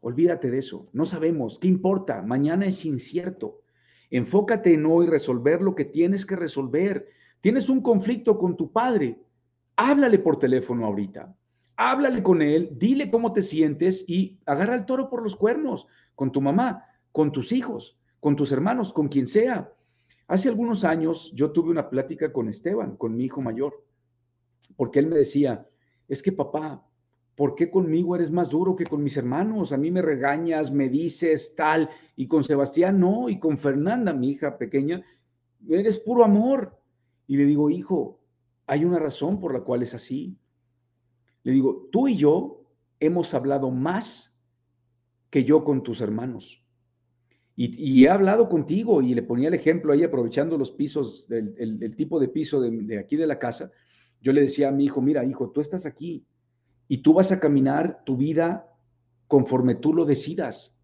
Olvídate de eso, no sabemos, ¿qué importa? Mañana es incierto. Enfócate en hoy resolver lo que tienes que resolver. Tienes un conflicto con tu padre, háblale por teléfono ahorita. Háblale con él, dile cómo te sientes y agarra el toro por los cuernos con tu mamá con tus hijos, con tus hermanos, con quien sea. Hace algunos años yo tuve una plática con Esteban, con mi hijo mayor, porque él me decía, es que papá, ¿por qué conmigo eres más duro que con mis hermanos? A mí me regañas, me dices tal, y con Sebastián no, y con Fernanda, mi hija pequeña, eres puro amor. Y le digo, hijo, hay una razón por la cual es así. Le digo, tú y yo hemos hablado más que yo con tus hermanos. Y, he hablado contigo y le ponía el ejemplo ahí, aprovechando los pisos, el, tipo de piso de, aquí de la casa. Yo le decía a mi hijo, mira, hijo, tú estás aquí y tú vas a caminar tu vida conforme tú lo decidas.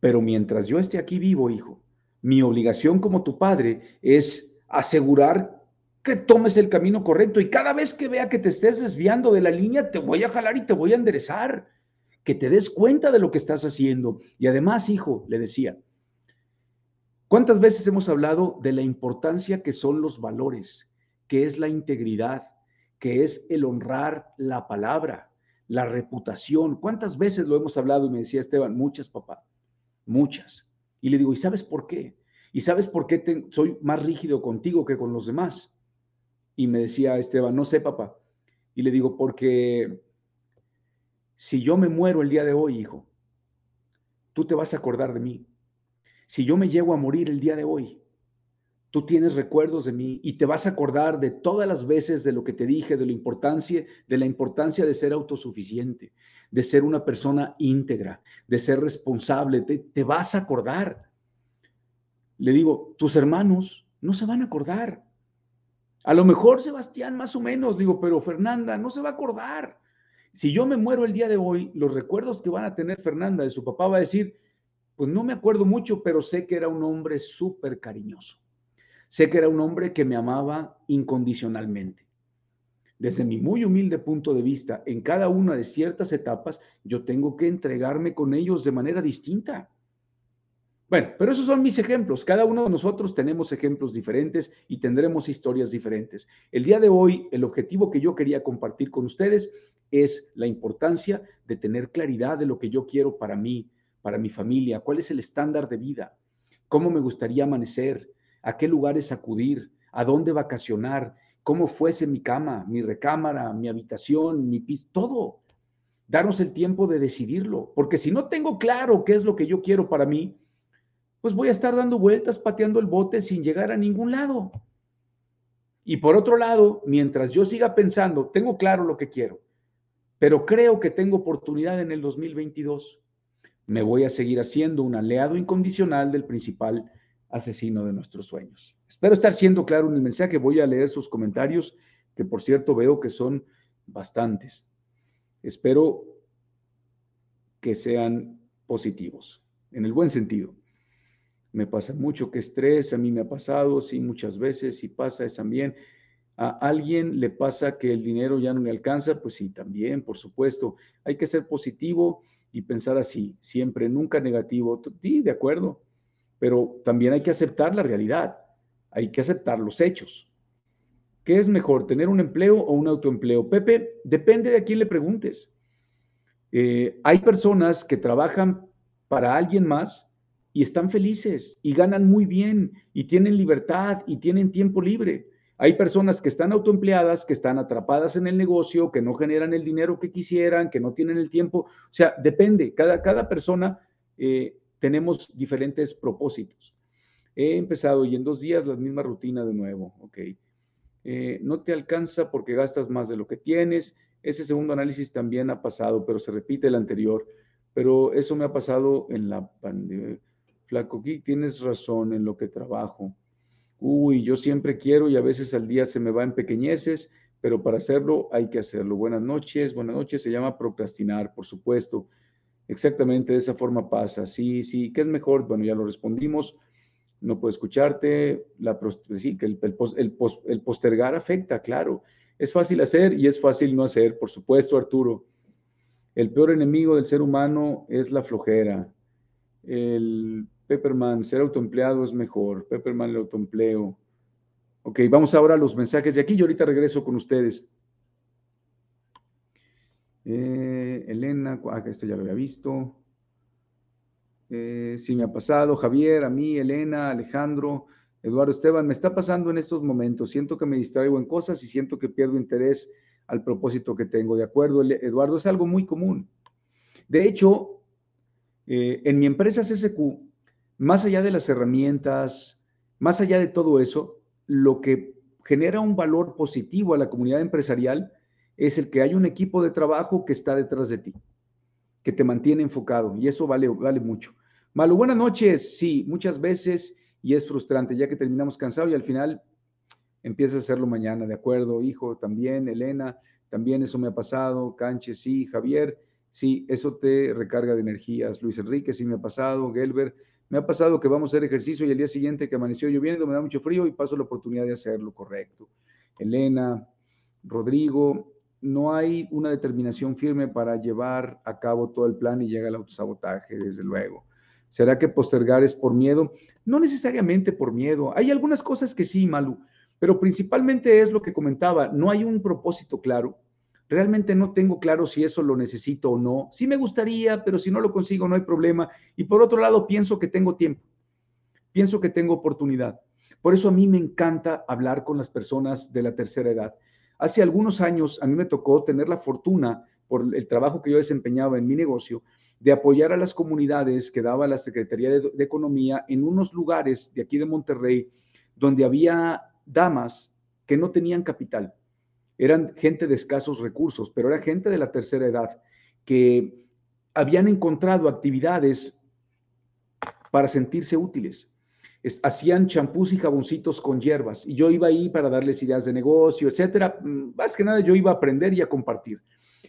Pero mientras yo esté aquí vivo, hijo, mi obligación como tu padre es asegurar que tomes el camino correcto y cada vez que vea que te estés desviando de la línea, te voy a jalar y te voy a enderezar que te des cuenta de lo que estás haciendo. Y además, hijo, le decía, ¿cuántas veces hemos hablado de la importancia que son los valores, que es la integridad, que es el honrar la palabra, la reputación? ¿Cuántas veces lo hemos hablado? Y me decía Esteban, muchas, papá, muchas. Y le digo, ¿y sabes por qué? ¿Y sabes por qué soy más rígido contigo que con los demás? Y me decía Esteban, no sé, papá. Y le digo, porque si yo me muero el día de hoy, hijo, tú te vas a acordar de mí. Si yo me llego a morir el día de hoy, tú tienes recuerdos de mí y te vas a acordar de todas las veces de lo que te dije, de la importancia, de la importancia de ser autosuficiente, de ser una persona íntegra, de ser responsable, te, te vas a acordar. Le digo, tus hermanos no se van a acordar. A lo mejor Sebastián más o menos, digo, pero Fernanda no se va a acordar. Si yo me muero el día de hoy, los recuerdos que van a tener Fernanda de su papá va a decir, pues no me acuerdo mucho, pero sé que era un hombre súper cariñoso. Sé que era un hombre que me amaba incondicionalmente. Desde mi muy humilde punto de vista, en cada una de ciertas etapas, yo tengo que entregarme con ellos de manera distinta. Bueno, pero esos son mis ejemplos. Cada uno de nosotros tenemos ejemplos diferentes y tendremos historias diferentes. El día de hoy, el objetivo que yo quería compartir con ustedes es la importancia de tener claridad de lo que yo quiero para mí, para mi familia, cuál es el estándar de vida, cómo me gustaría amanecer, a qué lugares acudir, a dónde vacacionar, cómo fuese mi cama, mi recámara, mi habitación, mi piso, todo. Darnos el tiempo de decidirlo, porque si no tengo claro qué es lo que yo quiero para mí, pues voy a estar dando vueltas, pateando el bote sin llegar a ningún lado. Y por otro lado, mientras yo siga pensando, tengo claro lo que quiero, pero creo que tengo oportunidad en el 2022, me voy a seguir haciendo un aliado incondicional del principal asesino de nuestros sueños. Espero estar siendo claro en el mensaje. Voy a leer sus comentarios, que por cierto veo que son bastantes. Espero que sean positivos, en el buen sentido me pasa mucho, que estrés, a mí me ha pasado, sí, muchas veces, si pasa es también. A alguien le pasa que el dinero ya no le alcanza, pues sí, también, por supuesto. Hay que ser positivo y pensar así, siempre, nunca negativo. Sí, de acuerdo, pero también hay que aceptar la realidad, hay que aceptar los hechos. ¿Qué es mejor, tener un empleo o un autoempleo? Pepe, depende de a quién le preguntes. Eh, hay personas que trabajan para alguien más y están felices y ganan muy bien y tienen libertad y tienen tiempo libre. Hay personas que están autoempleadas, que están atrapadas en el negocio, que no generan el dinero que quisieran, que no tienen el tiempo. O sea, depende. Cada, cada persona eh, tenemos diferentes propósitos. He empezado y en dos días la misma rutina de nuevo. Ok. Eh, no te alcanza porque gastas más de lo que tienes. Ese segundo análisis también ha pasado, pero se repite el anterior. Pero eso me ha pasado en la pandemia Flaco tienes razón en lo que trabajo. Uy, yo siempre quiero y a veces al día se me va en pequeñeces, pero para hacerlo hay que hacerlo. Buenas noches, buenas noches, se llama procrastinar, por supuesto. Exactamente, de esa forma pasa. Sí, sí, ¿qué es mejor? Bueno, ya lo respondimos. No puedo escucharte. La, sí, que el, postergar afecta, claro. Es fácil hacer y es fácil no hacer, por supuesto, Arturo. El peor enemigo del ser humano es la flojera. El Pepperman, ser autoempleado es mejor. Pepperman, el autoempleo. Ok, vamos ahora a los mensajes de aquí y ahorita regreso con ustedes. Eh, Elena, ah, este ya lo había visto. Eh, sí, me ha pasado. Javier, a mí, Elena, Alejandro, Eduardo Esteban, me está pasando en estos momentos. Siento que me distraigo en cosas y siento que pierdo interés al propósito que tengo. De acuerdo, Eduardo, es algo muy común. De hecho, eh, en mi empresa CSQ, más allá de las herramientas, más allá de todo eso, lo que genera un valor positivo a la comunidad empresarial es el que hay un equipo de trabajo que está detrás de ti, que te mantiene enfocado y eso vale, vale mucho. Malo, buenas noches. Sí, muchas veces y es frustrante ya que terminamos cansado y al final empiezas a hacerlo mañana, ¿de acuerdo? Hijo, también, Elena, también eso me ha pasado, Canche, sí, Javier, sí, eso te recarga de energías. Luis Enrique, sí me ha pasado, Gelber, me ha pasado que vamos a hacer ejercicio y el día siguiente que amaneció lloviendo me da mucho frío y paso la oportunidad de hacerlo, correcto. Elena, Rodrigo, no hay una determinación firme para llevar a cabo todo el plan y llega el autosabotaje, desde luego. ¿Será que postergar es por miedo? No necesariamente por miedo. Hay algunas cosas que sí, Malu, pero principalmente es lo que comentaba, no hay un propósito claro realmente no tengo claro si eso lo necesito o no. Sí me gustaría, pero si no lo consigo no hay problema. Y por otro lado, pienso que tengo tiempo, pienso que tengo oportunidad. Por eso a mí me encanta hablar con las personas de la tercera edad. Hace algunos años a mí me tocó tener la fortuna, por el trabajo que yo desempeñaba en mi negocio, de apoyar a las comunidades que daba la Secretaría de, de Economía en unos lugares de aquí de Monterrey donde había damas que no tenían capital eran gente de escasos recursos, pero era gente de la tercera edad que habían encontrado actividades para sentirse útiles. Hacían champús y jaboncitos con hierbas y yo iba ahí para darles ideas de negocio, etcétera. Mm, más que nada yo iba a aprender y a compartir.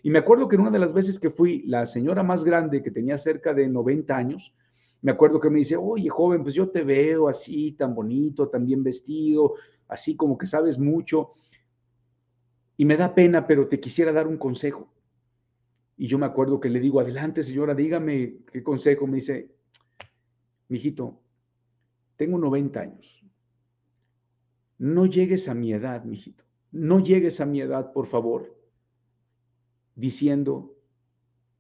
Y me acuerdo que en una de las veces que fui, la señora más grande, que tenía cerca de 90 años, me acuerdo que me dice, oye, joven, pues yo te veo así, tan bonito, tan bien vestido, así como que sabes mucho. Y me da pena, pero te quisiera dar un consejo. Y yo me acuerdo que le digo, adelante, señora, dígame qué consejo. Me dice, mijito, tengo 90 años. No llegues a mi edad, mijito. No llegues a mi edad, por favor, diciendo,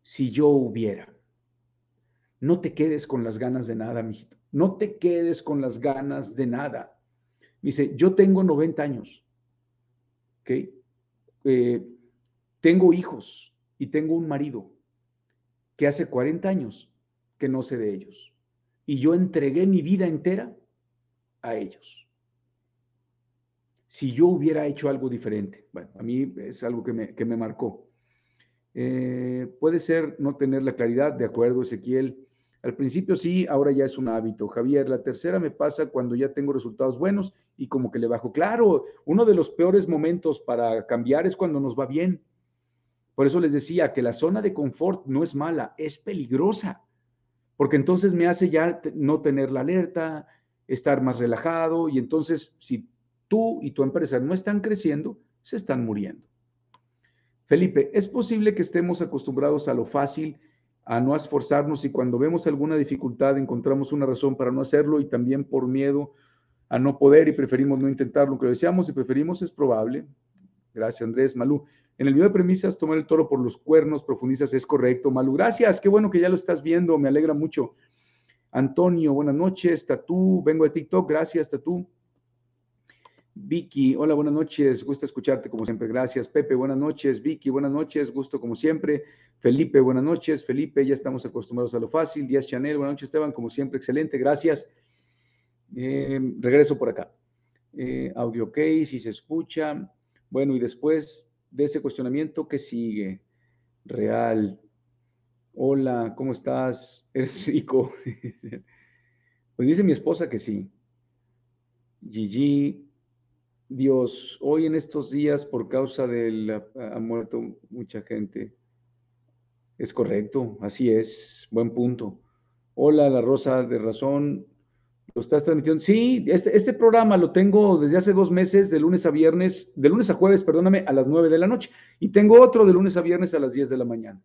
si yo hubiera. No te quedes con las ganas de nada, mijito. No te quedes con las ganas de nada. Dice, yo tengo 90 años. ¿Ok? Eh, tengo hijos y tengo un marido que hace 40 años que no sé de ellos. Y yo entregué mi vida entera a ellos. Si yo hubiera hecho algo diferente, bueno, a mí es algo que me, que me marcó. Eh, puede ser no tener la claridad, de acuerdo, Ezequiel. Al principio sí, ahora ya es un hábito. Javier, la tercera me pasa cuando ya tengo resultados buenos y como que le bajo. Claro, uno de los peores momentos para cambiar es cuando nos va bien. Por eso les decía que la zona de confort no es mala, es peligrosa, porque entonces me hace ya no tener la alerta, estar más relajado y entonces si tú y tu empresa no están creciendo, se están muriendo. Felipe, ¿es posible que estemos acostumbrados a lo fácil? a no esforzarnos y cuando vemos alguna dificultad encontramos una razón para no hacerlo y también por miedo a no poder y preferimos no intentarlo, lo que deseamos y preferimos es probable. Gracias, Andrés. Malú, en el video de premisas, tomar el toro por los cuernos, profundizas, es correcto. Malú, gracias, qué bueno que ya lo estás viendo, me alegra mucho. Antonio, buenas noches. Tatú, vengo de TikTok, gracias, Tatú. Vicky, hola, buenas noches, gusto escucharte como siempre, gracias. Pepe, buenas noches. Vicky, buenas noches, gusto como siempre. Felipe, buenas noches. Felipe, ya estamos acostumbrados a lo fácil. Díaz Chanel, buenas noches, Esteban, como siempre, excelente, gracias. Eh, regreso por acá. Eh, audio ok, si se escucha. Bueno, y después de ese cuestionamiento, ¿qué sigue? Real. Hola, ¿cómo estás? ¿Eres rico? pues dice mi esposa que sí. Gigi, Dios, hoy en estos días, por causa de la, ha muerto mucha gente. Es correcto, así es, buen punto. Hola, La Rosa de Razón, ¿lo estás transmitiendo? Sí, este, este programa lo tengo desde hace dos meses, de lunes a viernes, de lunes a jueves, perdóname, a las nueve de la noche. Y tengo otro de lunes a viernes a las diez de la mañana.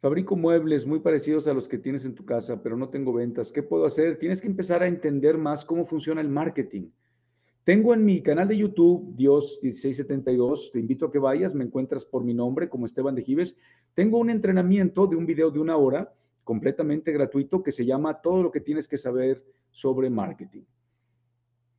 Fabrico muebles muy parecidos a los que tienes en tu casa, pero no tengo ventas. ¿Qué puedo hacer? Tienes que empezar a entender más cómo funciona el marketing. Tengo en mi canal de YouTube, Dios 1672, te invito a que vayas, me encuentras por mi nombre como Esteban de Gives. Tengo un entrenamiento de un video de una hora completamente gratuito que se llama Todo lo que tienes que saber sobre marketing.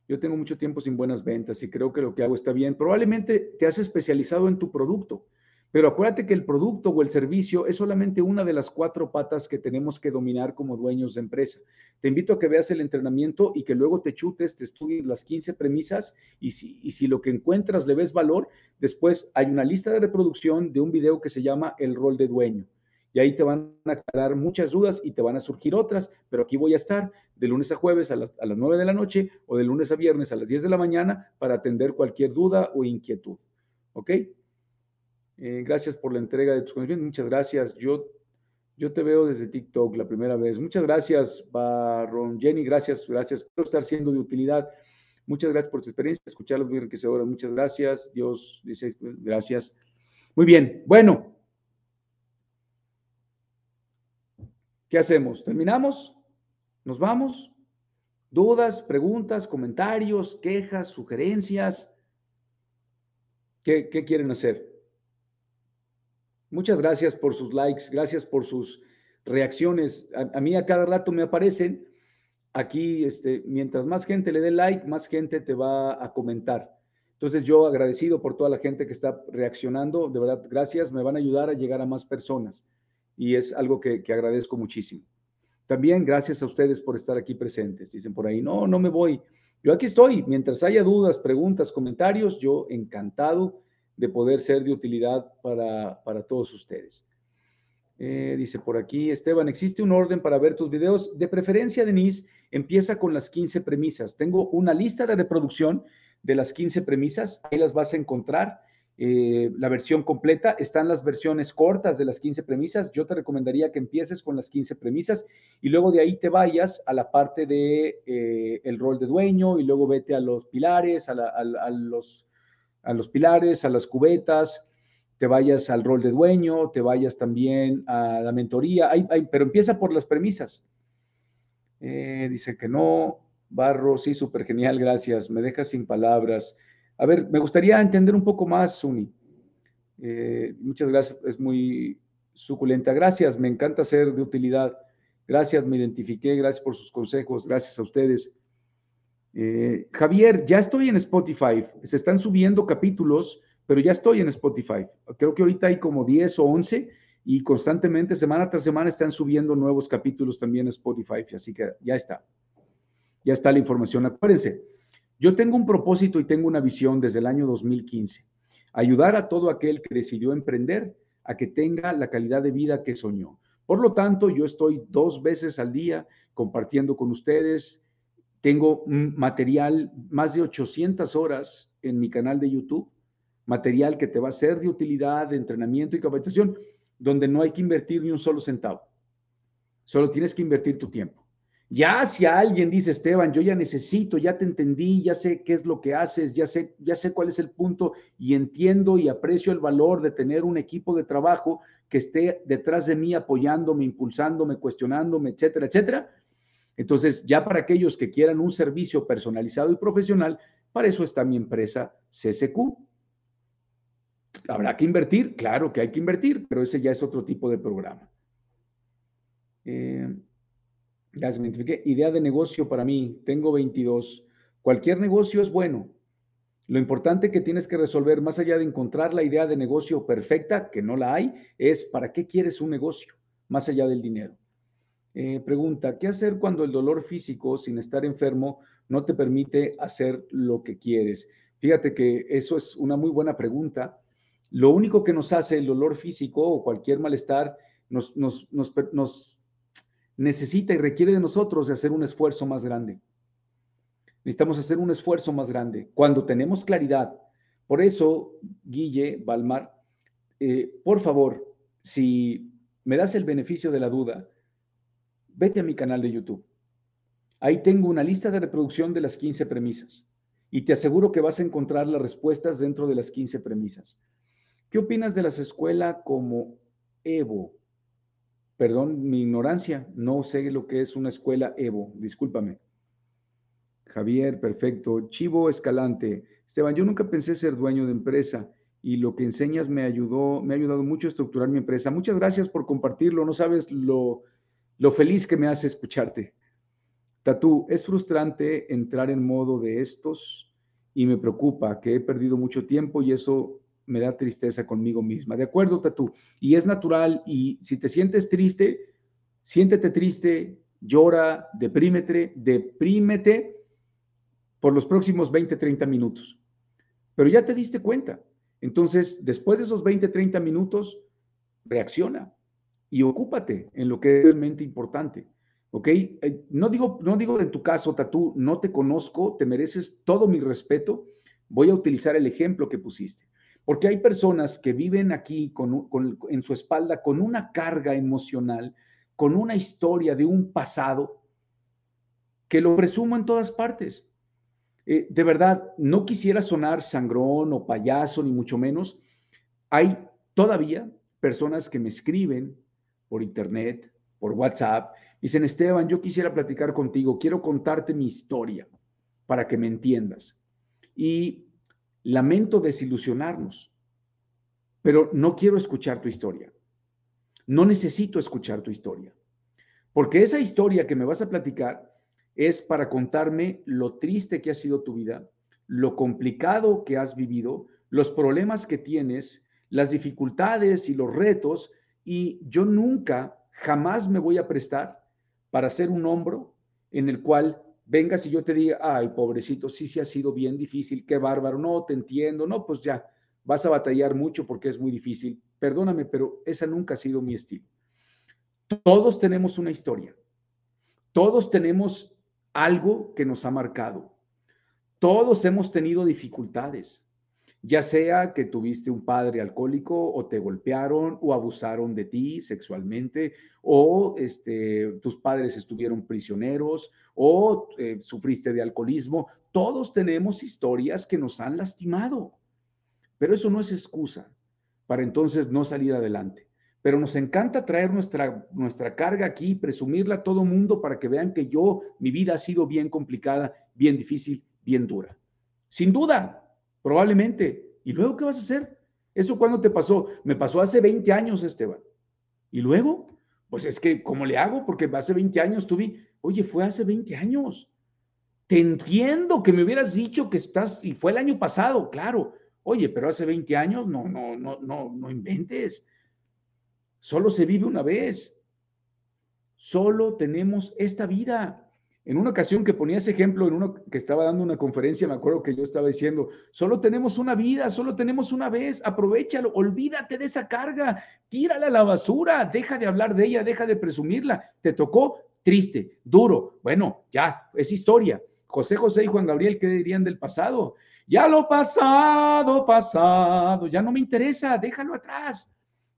Yo tengo mucho tiempo sin buenas ventas y creo que lo que hago está bien. Probablemente te has especializado en tu producto. Pero acuérdate que el producto o el servicio es solamente una de las cuatro patas que tenemos que dominar como dueños de empresa. Te invito a que veas el entrenamiento y que luego te chutes, te estudies las 15 premisas y si, y si lo que encuentras le ves valor, después hay una lista de reproducción de un video que se llama El rol de dueño. Y ahí te van a aclarar muchas dudas y te van a surgir otras, pero aquí voy a estar de lunes a jueves a las, a las 9 de la noche o de lunes a viernes a las 10 de la mañana para atender cualquier duda o inquietud. ¿Ok? Eh, gracias por la entrega de tus conocimientos. Muchas gracias. Yo, yo te veo desde TikTok la primera vez. Muchas gracias, Baron Jenny. Gracias, gracias por estar siendo de utilidad. Muchas gracias por tu experiencia. Escucharlos muy enriquecedora. Muchas gracias. Dios, dice, gracias. Muy bien. Bueno. ¿Qué hacemos? ¿Terminamos? ¿Nos vamos? ¿Dudas, preguntas, comentarios, quejas, sugerencias? ¿Qué, qué quieren hacer? Muchas gracias por sus likes, gracias por sus reacciones. A, mí a cada rato me aparecen aquí, este, mientras más gente le dé like, más gente te va a comentar. Entonces yo agradecido por toda la gente que está reaccionando, de verdad, gracias, me van a ayudar a llegar a más personas y es algo que, que agradezco muchísimo. También gracias a ustedes por estar aquí presentes. Dicen por ahí, no, no me voy. Yo aquí estoy. Mientras haya dudas, preguntas, comentarios, yo encantado de poder ser de utilidad para, todos ustedes. Eh, dice por aquí, Esteban, ¿existe un orden para ver tus videos? De preferencia, Denise, empieza con las 15 premisas. Tengo una lista de reproducción de las 15 premisas, ahí las vas a encontrar. Eh, la versión completa, están las versiones cortas de las 15 premisas. Yo te recomendaría que empieces con las 15 premisas y luego de ahí te vayas a la parte de eh, el rol de dueño y luego vete a los pilares, a, los, pilares, a las cubetas, te vayas al rol de dueño, te vayas también a la mentoría, pero empieza por las premisas. Eh, dice que no, Barro, sí, súper genial, gracias, me dejas sin palabras. A ver, me gustaría entender un poco más, Suni. Eh, muchas gracias, es muy suculenta. Gracias, me encanta ser de utilidad. Gracias, me identifiqué, gracias por sus consejos, gracias a ustedes. Eh, Javier, ya estoy en Spotify, se están subiendo capítulos pero ya estoy en Spotify. Creo que ahorita hay como 10 o 11 y constantemente, semana tras semana, están subiendo nuevos capítulos también a Spotify, así que ya está. Ya está la información. Acuérdense, yo tengo un propósito y tengo una visión desde el año 2015. Ayudar a todo aquel que decidió emprender a que tenga la calidad de vida que soñó. Por lo tanto, yo estoy dos veces al día compartiendo con ustedes. Tengo material, más de 800 horas en mi canal de YouTube material que te va a ser de utilidad, de entrenamiento y capacitación, donde no hay que invertir ni un solo centavo. Solo tienes que invertir tu tiempo. Ya si alguien dice, Esteban, yo ya necesito, ya te entendí, ya sé qué es lo que haces, ya sé, ya sé cuál es el punto y entiendo y aprecio el valor de tener un equipo de trabajo que esté detrás de mí apoyándome, impulsándome, cuestionándome, etcétera, etcétera. Entonces, ya para aquellos que quieran un servicio personalizado y profesional, para eso está mi empresa CSQ. ¿Habrá que invertir? Claro que hay que invertir, pero ese ya es otro tipo de programa. Eh, ya se me identifiqué. Idea de negocio para mí. Tengo 22. Cualquier negocio es bueno. Lo importante que tienes que resolver, más allá de encontrar la idea de negocio perfecta, que no la hay, es para qué quieres un negocio, más allá del dinero. Eh, pregunta, ¿qué hacer cuando el dolor físico, sin estar enfermo, no te permite hacer lo que quieres? Fíjate que eso es una muy buena pregunta lo único que nos hace el dolor físico o cualquier malestar nos, necesita y requiere de nosotros de hacer un esfuerzo más grande. Necesitamos hacer un esfuerzo más grande cuando tenemos claridad. Por eso, Guille, Balmar, eh, por favor, si me das el beneficio de la duda, vete a mi canal de YouTube. Ahí tengo una lista de reproducción de las 15 premisas y te aseguro que vas a encontrar las respuestas dentro de las 15 premisas. ¿Qué opinas de las escuelas como Evo? Perdón mi ignorancia, no sé lo que es una escuela Evo, discúlpame. Javier, perfecto. Chivo Escalante. Esteban, yo nunca pensé ser dueño de empresa y lo que enseñas me ayudó, me ha ayudado mucho a estructurar mi empresa. Muchas gracias por compartirlo. No sabes lo, lo feliz que me hace escucharte. Tatú, es frustrante entrar en modo de estos y me preocupa que he perdido mucho tiempo y eso me da tristeza conmigo misma. ¿De acuerdo, Tatú? Y es natural y si te sientes triste, siéntete triste, llora, deprímete, deprímete por los próximos 20, 30 minutos. Pero ya te diste cuenta. Entonces, después de esos 20, 30 minutos, reacciona y ocúpate en lo que es realmente importante. ¿Ok? Eh, no digo, no digo en tu caso, Tatú, no te conozco, te mereces todo mi respeto. Voy a utilizar el ejemplo que pusiste. Porque hay personas que viven aquí en su espalda con una carga emocional, con una historia de un pasado que lo presumo en todas partes. Eh, de verdad, no quisiera sonar sangrón o payaso, ni mucho menos. Hay todavía personas que me escriben por internet, por WhatsApp, dicen, Esteban, yo quisiera platicar contigo, quiero contarte mi historia para que me entiendas. Y Lamento desilusionarnos, pero no quiero escuchar tu historia. No necesito escuchar tu historia, porque esa historia que me vas a platicar es para contarme lo triste que ha sido tu vida, lo complicado que has vivido, los problemas que tienes, las dificultades y los retos, y yo nunca, jamás me voy a prestar para ser un hombro en el cual vengas y yo te diga, ay, pobrecito, sí, sí ha sido bien difícil, qué bárbaro, no, te entiendo, no, pues ya, vas a batallar mucho porque es muy difícil. Perdóname, pero esa nunca ha sido mi estilo. Todos tenemos una historia. Todos tenemos algo que nos ha marcado. Todos hemos tenido dificultades, ya sea que tuviste un padre alcohólico o te golpearon o abusaron de ti sexualmente o este, tus padres estuvieron prisioneros o eh, sufriste de alcoholismo. Todos tenemos historias que nos han lastimado, pero eso no es excusa para entonces no salir adelante. Pero nos encanta traer nuestra, nuestra carga aquí, presumirla a todo mundo para que vean que yo, mi vida ha sido bien complicada, bien difícil, bien dura. Sin duda, probablemente. ¿Y luego qué vas a hacer? ¿Eso cuándo te pasó? Me pasó hace 20 años, Esteban. ¿Y luego? Pues es que, ¿cómo le hago? Porque hace 20 años tuve, oye, fue hace 20 años. Te entiendo que me hubieras dicho que estás, y fue el año pasado, claro. Oye, pero hace 20 años, no, no, no, no, no inventes. Solo se vive una vez. Solo tenemos esta vida. En una ocasión que ponía ese ejemplo, en uno que estaba dando una conferencia, me acuerdo que yo estaba diciendo, solo tenemos una vida, solo tenemos una vez, aprovechalo, olvídate de esa carga, tírala a la basura, deja de hablar de ella, deja de presumirla. Te tocó triste, duro. Bueno, ya, es historia. José José y Juan Gabriel, ¿qué dirían del pasado? Ya lo pasado, pasado, ya no me interesa, déjalo atrás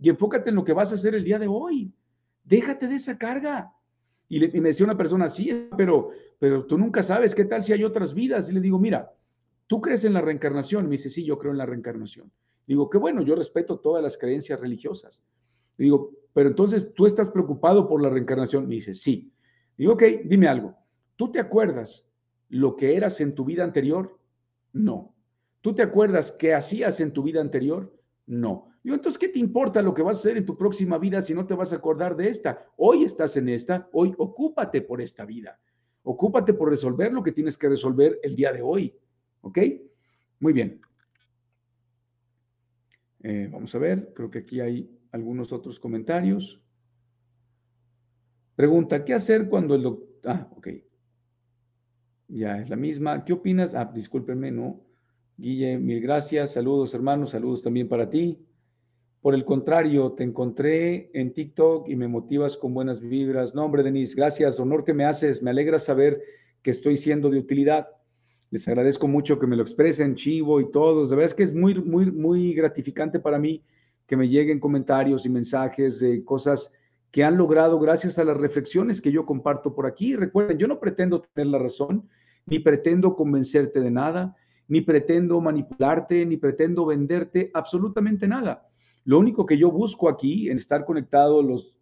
y enfócate en lo que vas a hacer el día de hoy. Déjate de esa carga. Y, me decía una persona, sí, pero, pero tú nunca sabes qué tal si hay otras vidas. Y le digo, mira, ¿tú crees en la reencarnación? Me dice, sí, yo creo en la reencarnación. digo, qué bueno, yo respeto todas las creencias religiosas. Digo, pero entonces tú estás preocupado por la reencarnación. Me dice, sí. digo, ok, dime algo. ¿Tú te acuerdas lo que eras en tu vida anterior? No. ¿Tú te acuerdas qué hacías en tu vida anterior? No. Entonces, ¿qué te importa lo que vas a hacer en tu próxima vida si no te vas a acordar de esta? Hoy estás en esta, hoy ocúpate por esta vida. Ocúpate por resolver lo que tienes que resolver el día de hoy. ¿Ok? Muy bien. Eh, vamos a ver, creo que aquí hay algunos otros comentarios. Pregunta, ¿qué hacer cuando el doctor... Ah, ok. Ya es la misma. ¿Qué opinas? Ah, discúlpenme, no. Guille, mil gracias. Saludos, hermanos. Saludos también para ti. Por el contrario, te encontré en TikTok y me motivas con buenas vibras. No, hombre, Denise, gracias. Honor que me haces. Me alegra saber que estoy siendo de utilidad. Les agradezco mucho que me lo expresen, Chivo y todos. De verdad es que es muy, muy, muy gratificante para mí que me lleguen comentarios y mensajes de cosas que han logrado gracias a las reflexiones que yo comparto por aquí. Recuerden, yo no pretendo tener la razón, ni pretendo convencerte de nada, ni pretendo manipularte, ni pretendo venderte absolutamente nada. Lo único que yo busco aquí en estar conectado los,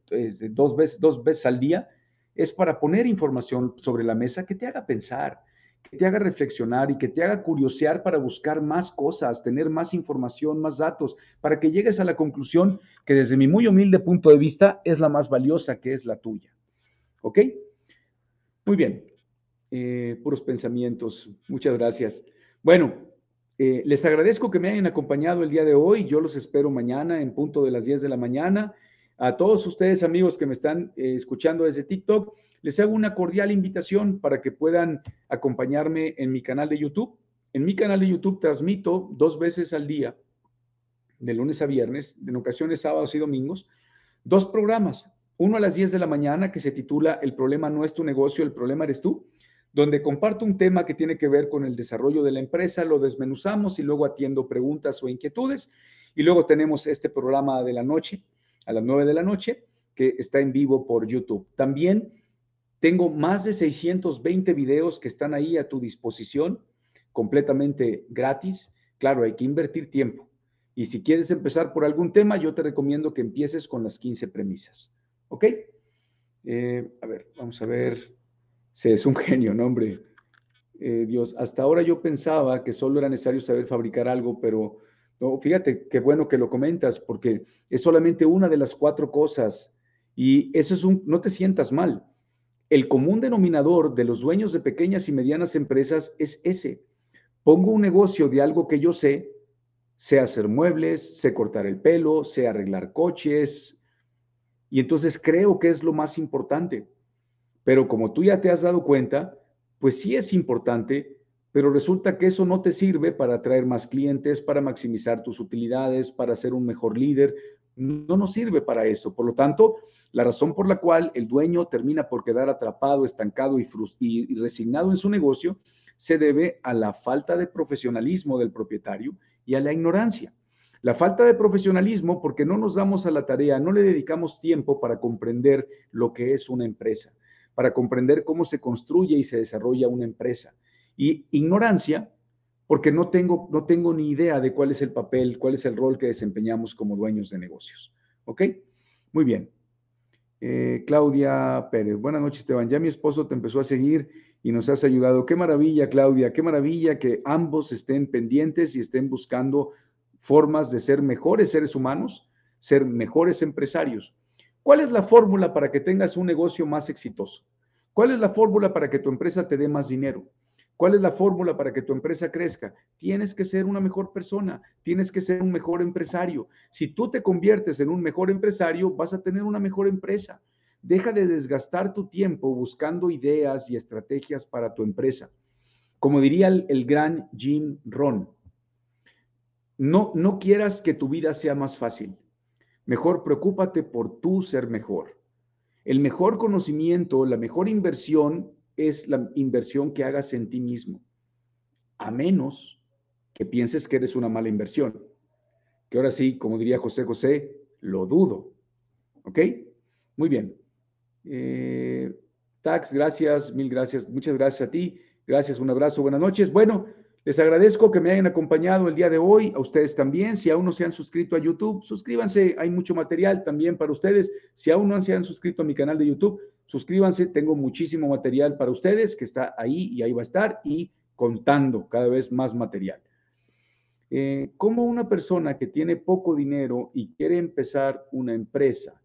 dos, veces, dos veces al día es para poner información sobre la mesa que te haga pensar, que te haga reflexionar y que te haga curiosear para buscar más cosas, tener más información, más datos, para que llegues a la conclusión que desde mi muy humilde punto de vista es la más valiosa, que es la tuya. ¿Ok? Muy bien. Eh, puros pensamientos. Muchas gracias. Bueno, eh, les agradezco que me hayan acompañado el día de hoy. Yo los espero mañana en punto de las 10 de la mañana. A todos ustedes, amigos que me están eh, escuchando desde TikTok, les hago una cordial invitación para que puedan acompañarme en mi canal de YouTube. En mi canal de YouTube transmito dos veces al día, de lunes a viernes, en ocasiones sábados y domingos, dos programas. Uno a las 10 de la mañana que se titula El problema no es tu negocio, el problema eres tú donde comparto un tema que tiene que ver con el desarrollo de la empresa, lo desmenuzamos y luego atiendo preguntas o inquietudes. Y luego tenemos este programa de la noche, a las 9 de la noche, que está en vivo por YouTube. También tengo más de 620 videos que están ahí a tu disposición, completamente gratis. Claro, hay que invertir tiempo. Y si quieres empezar por algún tema, yo te recomiendo que empieces con las 15 premisas. ¿Ok? Eh, a ver, vamos a ver. Sí, es un genio, ¿no, hombre? Eh, Dios, hasta ahora yo pensaba que solo era necesario saber fabricar algo, pero no, fíjate qué bueno que lo comentas, porque es solamente una de las cuatro cosas. Y eso es un, no te sientas mal. El común denominador de los dueños de pequeñas y medianas empresas es ese. Pongo un negocio de algo que yo sé, sé hacer muebles, sé cortar el pelo, sé arreglar coches, y entonces creo que es lo más importante. Pero como tú ya te has dado cuenta, pues sí es importante, pero resulta que eso no te sirve para atraer más clientes, para maximizar tus utilidades, para ser un mejor líder, no nos sirve para eso. Por lo tanto, la razón por la cual el dueño termina por quedar atrapado, estancado y, y, resignado en su negocio se debe a la falta de profesionalismo del propietario y a la ignorancia. La falta de profesionalismo porque no nos damos a la tarea, no le dedicamos tiempo para comprender lo que es una empresa, para comprender cómo se construye y se desarrolla una empresa. Y ignorancia porque no tengo, no tengo ni idea de cuál es el papel, cuál es el rol que desempeñamos como dueños de negocios. ¿Ok? Muy bien. Eh, Claudia Pérez, buenas noches, Esteban. Ya mi esposo te empezó a seguir y nos has ayudado. Qué maravilla, Claudia, qué maravilla que ambos estén pendientes y estén buscando formas de ser mejores seres humanos, ser mejores empresarios. ¿Cuál es la fórmula para que tengas un negocio más exitoso? ¿Cuál es la fórmula para que tu empresa te dé más dinero? ¿Cuál es la fórmula para que tu empresa crezca? Tienes que ser una mejor persona, tienes que ser un mejor empresario. Si tú te conviertes en un mejor empresario, vas a tener una mejor empresa. Deja de desgastar tu tiempo buscando ideas y estrategias para tu empresa. Como diría el, gran Jim Ron, no, no quieras que tu vida sea más fácil. Mejor preocúpate por tú ser mejor. El mejor conocimiento, la mejor inversión es la inversión que hagas en ti mismo. A menos que pienses que eres una mala inversión. Que ahora sí, como diría José José, lo dudo. ¿Ok? Muy bien. Eh, Tax, gracias, mil gracias. Muchas gracias a ti. Gracias, un abrazo, buenas noches. Bueno, les agradezco que me hayan acompañado el día de hoy, a ustedes también. Si aún no se han suscrito a YouTube, suscríbanse, hay mucho material también para ustedes. Si aún no se han suscrito a mi canal de YouTube, suscríbanse, tengo muchísimo material para ustedes que está ahí y ahí va a estar y contando cada vez más material. Eh, como una persona que tiene poco dinero y quiere empezar una empresa,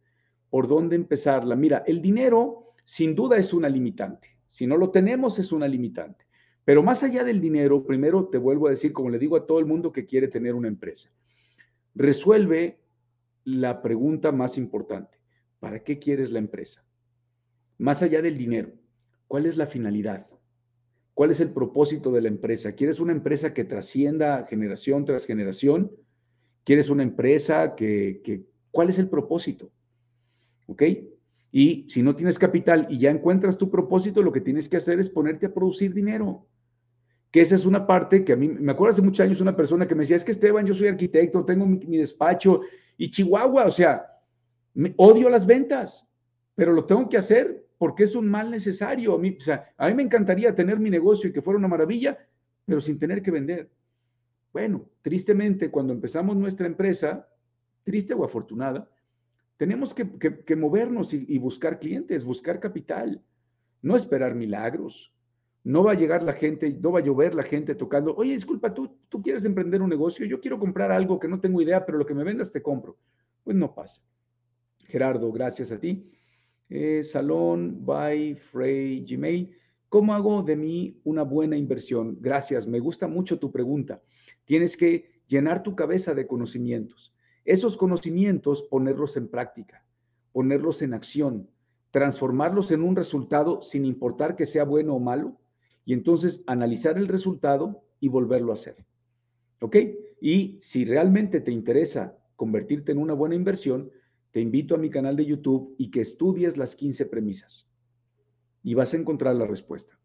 ¿por dónde empezarla? Mira, el dinero sin duda es una limitante. Si no lo tenemos es una limitante. Pero más allá del dinero, primero te vuelvo a decir, como le digo a todo el mundo que quiere tener una empresa, resuelve la pregunta más importante. ¿Para qué quieres la empresa? Más allá del dinero, ¿cuál es la finalidad? ¿Cuál es el propósito de la empresa? ¿Quieres una empresa que trascienda generación tras generación? ¿Quieres una empresa que, que ¿cuál es el propósito? ¿Ok? Y si no tienes capital y ya encuentras tu propósito, lo que tienes que hacer es ponerte a producir dinero que esa es una parte que a mí, me acuerdo hace muchos años una persona que me decía, es que Esteban, yo soy arquitecto, tengo mi, despacho y Chihuahua, o sea, me, odio las ventas, pero lo tengo que hacer porque es un mal necesario. A mí, o sea, a mí me encantaría tener mi negocio y que fuera una maravilla, pero sin tener que vender. Bueno, tristemente, cuando empezamos nuestra empresa, triste o afortunada, tenemos que, movernos y buscar clientes, buscar capital, no esperar milagros no va a llegar la gente, no va a llover la gente tocando, oye, disculpa, ¿tú, tú quieres emprender un negocio, yo quiero comprar algo que no tengo idea, pero lo que me vendas te compro. Pues no pasa. Gerardo, gracias a ti. Eh, salón by Frey Gmail. ¿Cómo hago de mí una buena inversión? Gracias, me gusta mucho tu pregunta. Tienes que llenar tu cabeza de conocimientos. Esos conocimientos, ponerlos en práctica, ponerlos en acción, transformarlos en un resultado sin importar que sea bueno o malo, y entonces analizar el resultado y volverlo a hacer. ¿Ok? Y si realmente te interesa convertirte en una buena inversión, te invito a mi canal de YouTube y que estudies las 15 premisas. Y vas a encontrar la respuesta.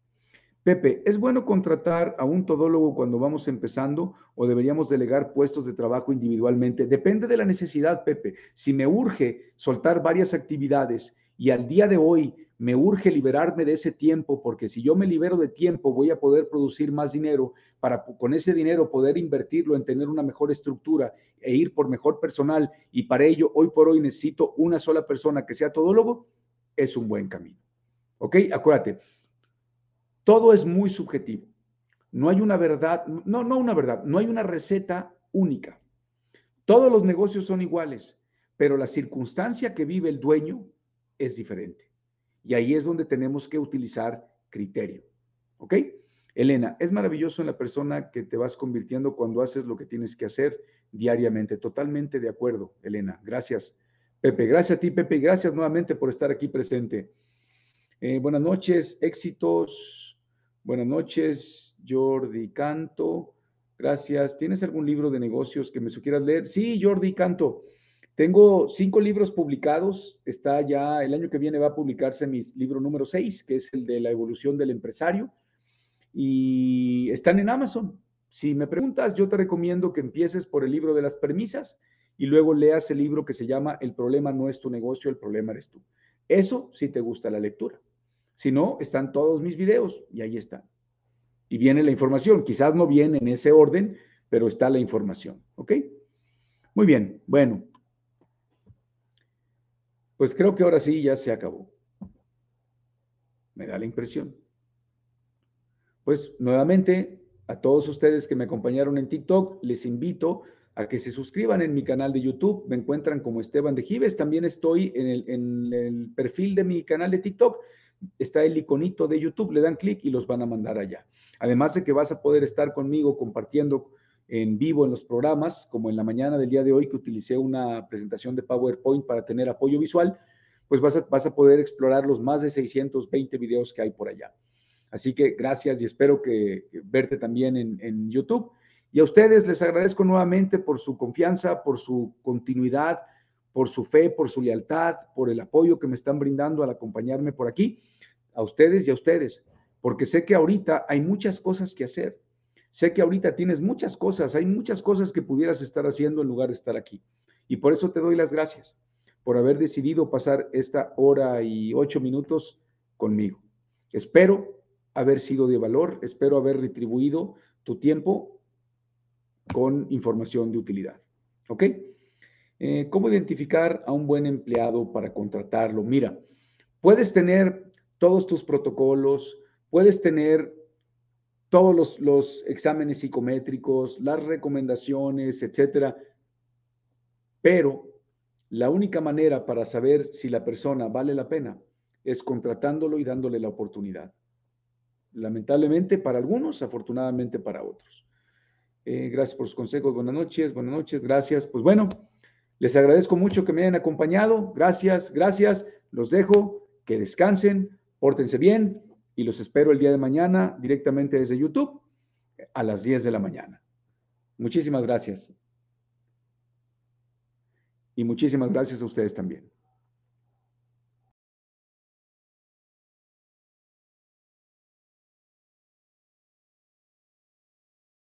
Pepe, ¿es bueno contratar a un todólogo cuando vamos empezando o deberíamos delegar puestos de trabajo individualmente? Depende de la necesidad, Pepe. Si me urge soltar varias actividades y al día de hoy me urge liberarme de ese tiempo porque si yo me libero de tiempo voy a poder producir más dinero para con ese dinero poder invertirlo en tener una mejor estructura e ir por mejor personal y para ello hoy por hoy necesito una sola persona que sea todólogo, es un buen camino. ¿Ok? Acuérdate, todo es muy subjetivo. No hay una verdad, no, no una verdad, no hay una receta única. Todos los negocios son iguales, pero la circunstancia que vive el dueño es diferente. Y ahí es donde tenemos que utilizar criterio. ¿Ok? Elena, es maravilloso en la persona que te vas convirtiendo cuando haces lo que tienes que hacer diariamente. Totalmente de acuerdo, Elena. Gracias, Pepe. Gracias a ti, Pepe. Gracias nuevamente por estar aquí presente. Eh, buenas noches, éxitos. Buenas noches, Jordi Canto. Gracias. ¿Tienes algún libro de negocios que me sugieras leer? Sí, Jordi Canto. Tengo cinco libros publicados. Está ya, el año que viene va a publicarse mi libro número seis, que es el de la evolución del empresario. Y están en Amazon. Si me preguntas, yo te recomiendo que empieces por el libro de las premisas y luego leas el libro que se llama El problema no es tu negocio, el problema eres tú. Eso si te gusta la lectura. Si no, están todos mis videos y ahí están. Y viene la información. Quizás no viene en ese orden, pero está la información. ¿Ok? Muy bien. Bueno, pues creo que ahora sí ya se acabó. Me da la impresión. Pues nuevamente, a todos ustedes que me acompañaron en TikTok, les invito a que se suscriban en mi canal de YouTube. Me encuentran como Esteban de Gives. También estoy en el, en el perfil de mi canal de TikTok. Está el iconito de YouTube. Le dan clic y los van a mandar allá. Además de que vas a poder estar conmigo compartiendo en vivo en los programas, como en la mañana del día de hoy que utilicé una presentación de PowerPoint para tener apoyo visual, pues vas a, vas a poder explorar los más de 620 videos que hay por allá. Así que gracias y espero que, verte también en, en YouTube. Y a ustedes les agradezco nuevamente por su confianza, por su continuidad, por su fe, por su lealtad, por el apoyo que me están brindando al acompañarme por aquí. A ustedes y a ustedes, porque sé que ahorita hay muchas cosas que hacer Sé que ahorita tienes muchas cosas, hay muchas cosas que pudieras estar haciendo en lugar de estar aquí. Y por eso te doy las gracias por haber decidido pasar esta hora y ocho minutos conmigo. Espero haber sido de valor, espero haber retribuido tu tiempo con información de utilidad. ¿Ok? Eh, ¿Cómo identificar a un buen empleado para contratarlo? Mira, puedes tener todos tus protocolos, puedes tener todos los, exámenes psicométricos, las recomendaciones, etcétera. Pero la única manera para saber si la persona vale la pena es contratándolo y dándole la oportunidad. Lamentablemente para algunos, afortunadamente para otros. Eh, gracias por sus consejos. Buenas noches, buenas noches, gracias. Pues bueno, les agradezco mucho que me hayan acompañado. Gracias, gracias. Los dejo, que descansen, pórtense bien y los espero el día de mañana directamente desde YouTube a las 10 de la mañana. Muchísimas gracias. Y muchísimas gracias a ustedes también.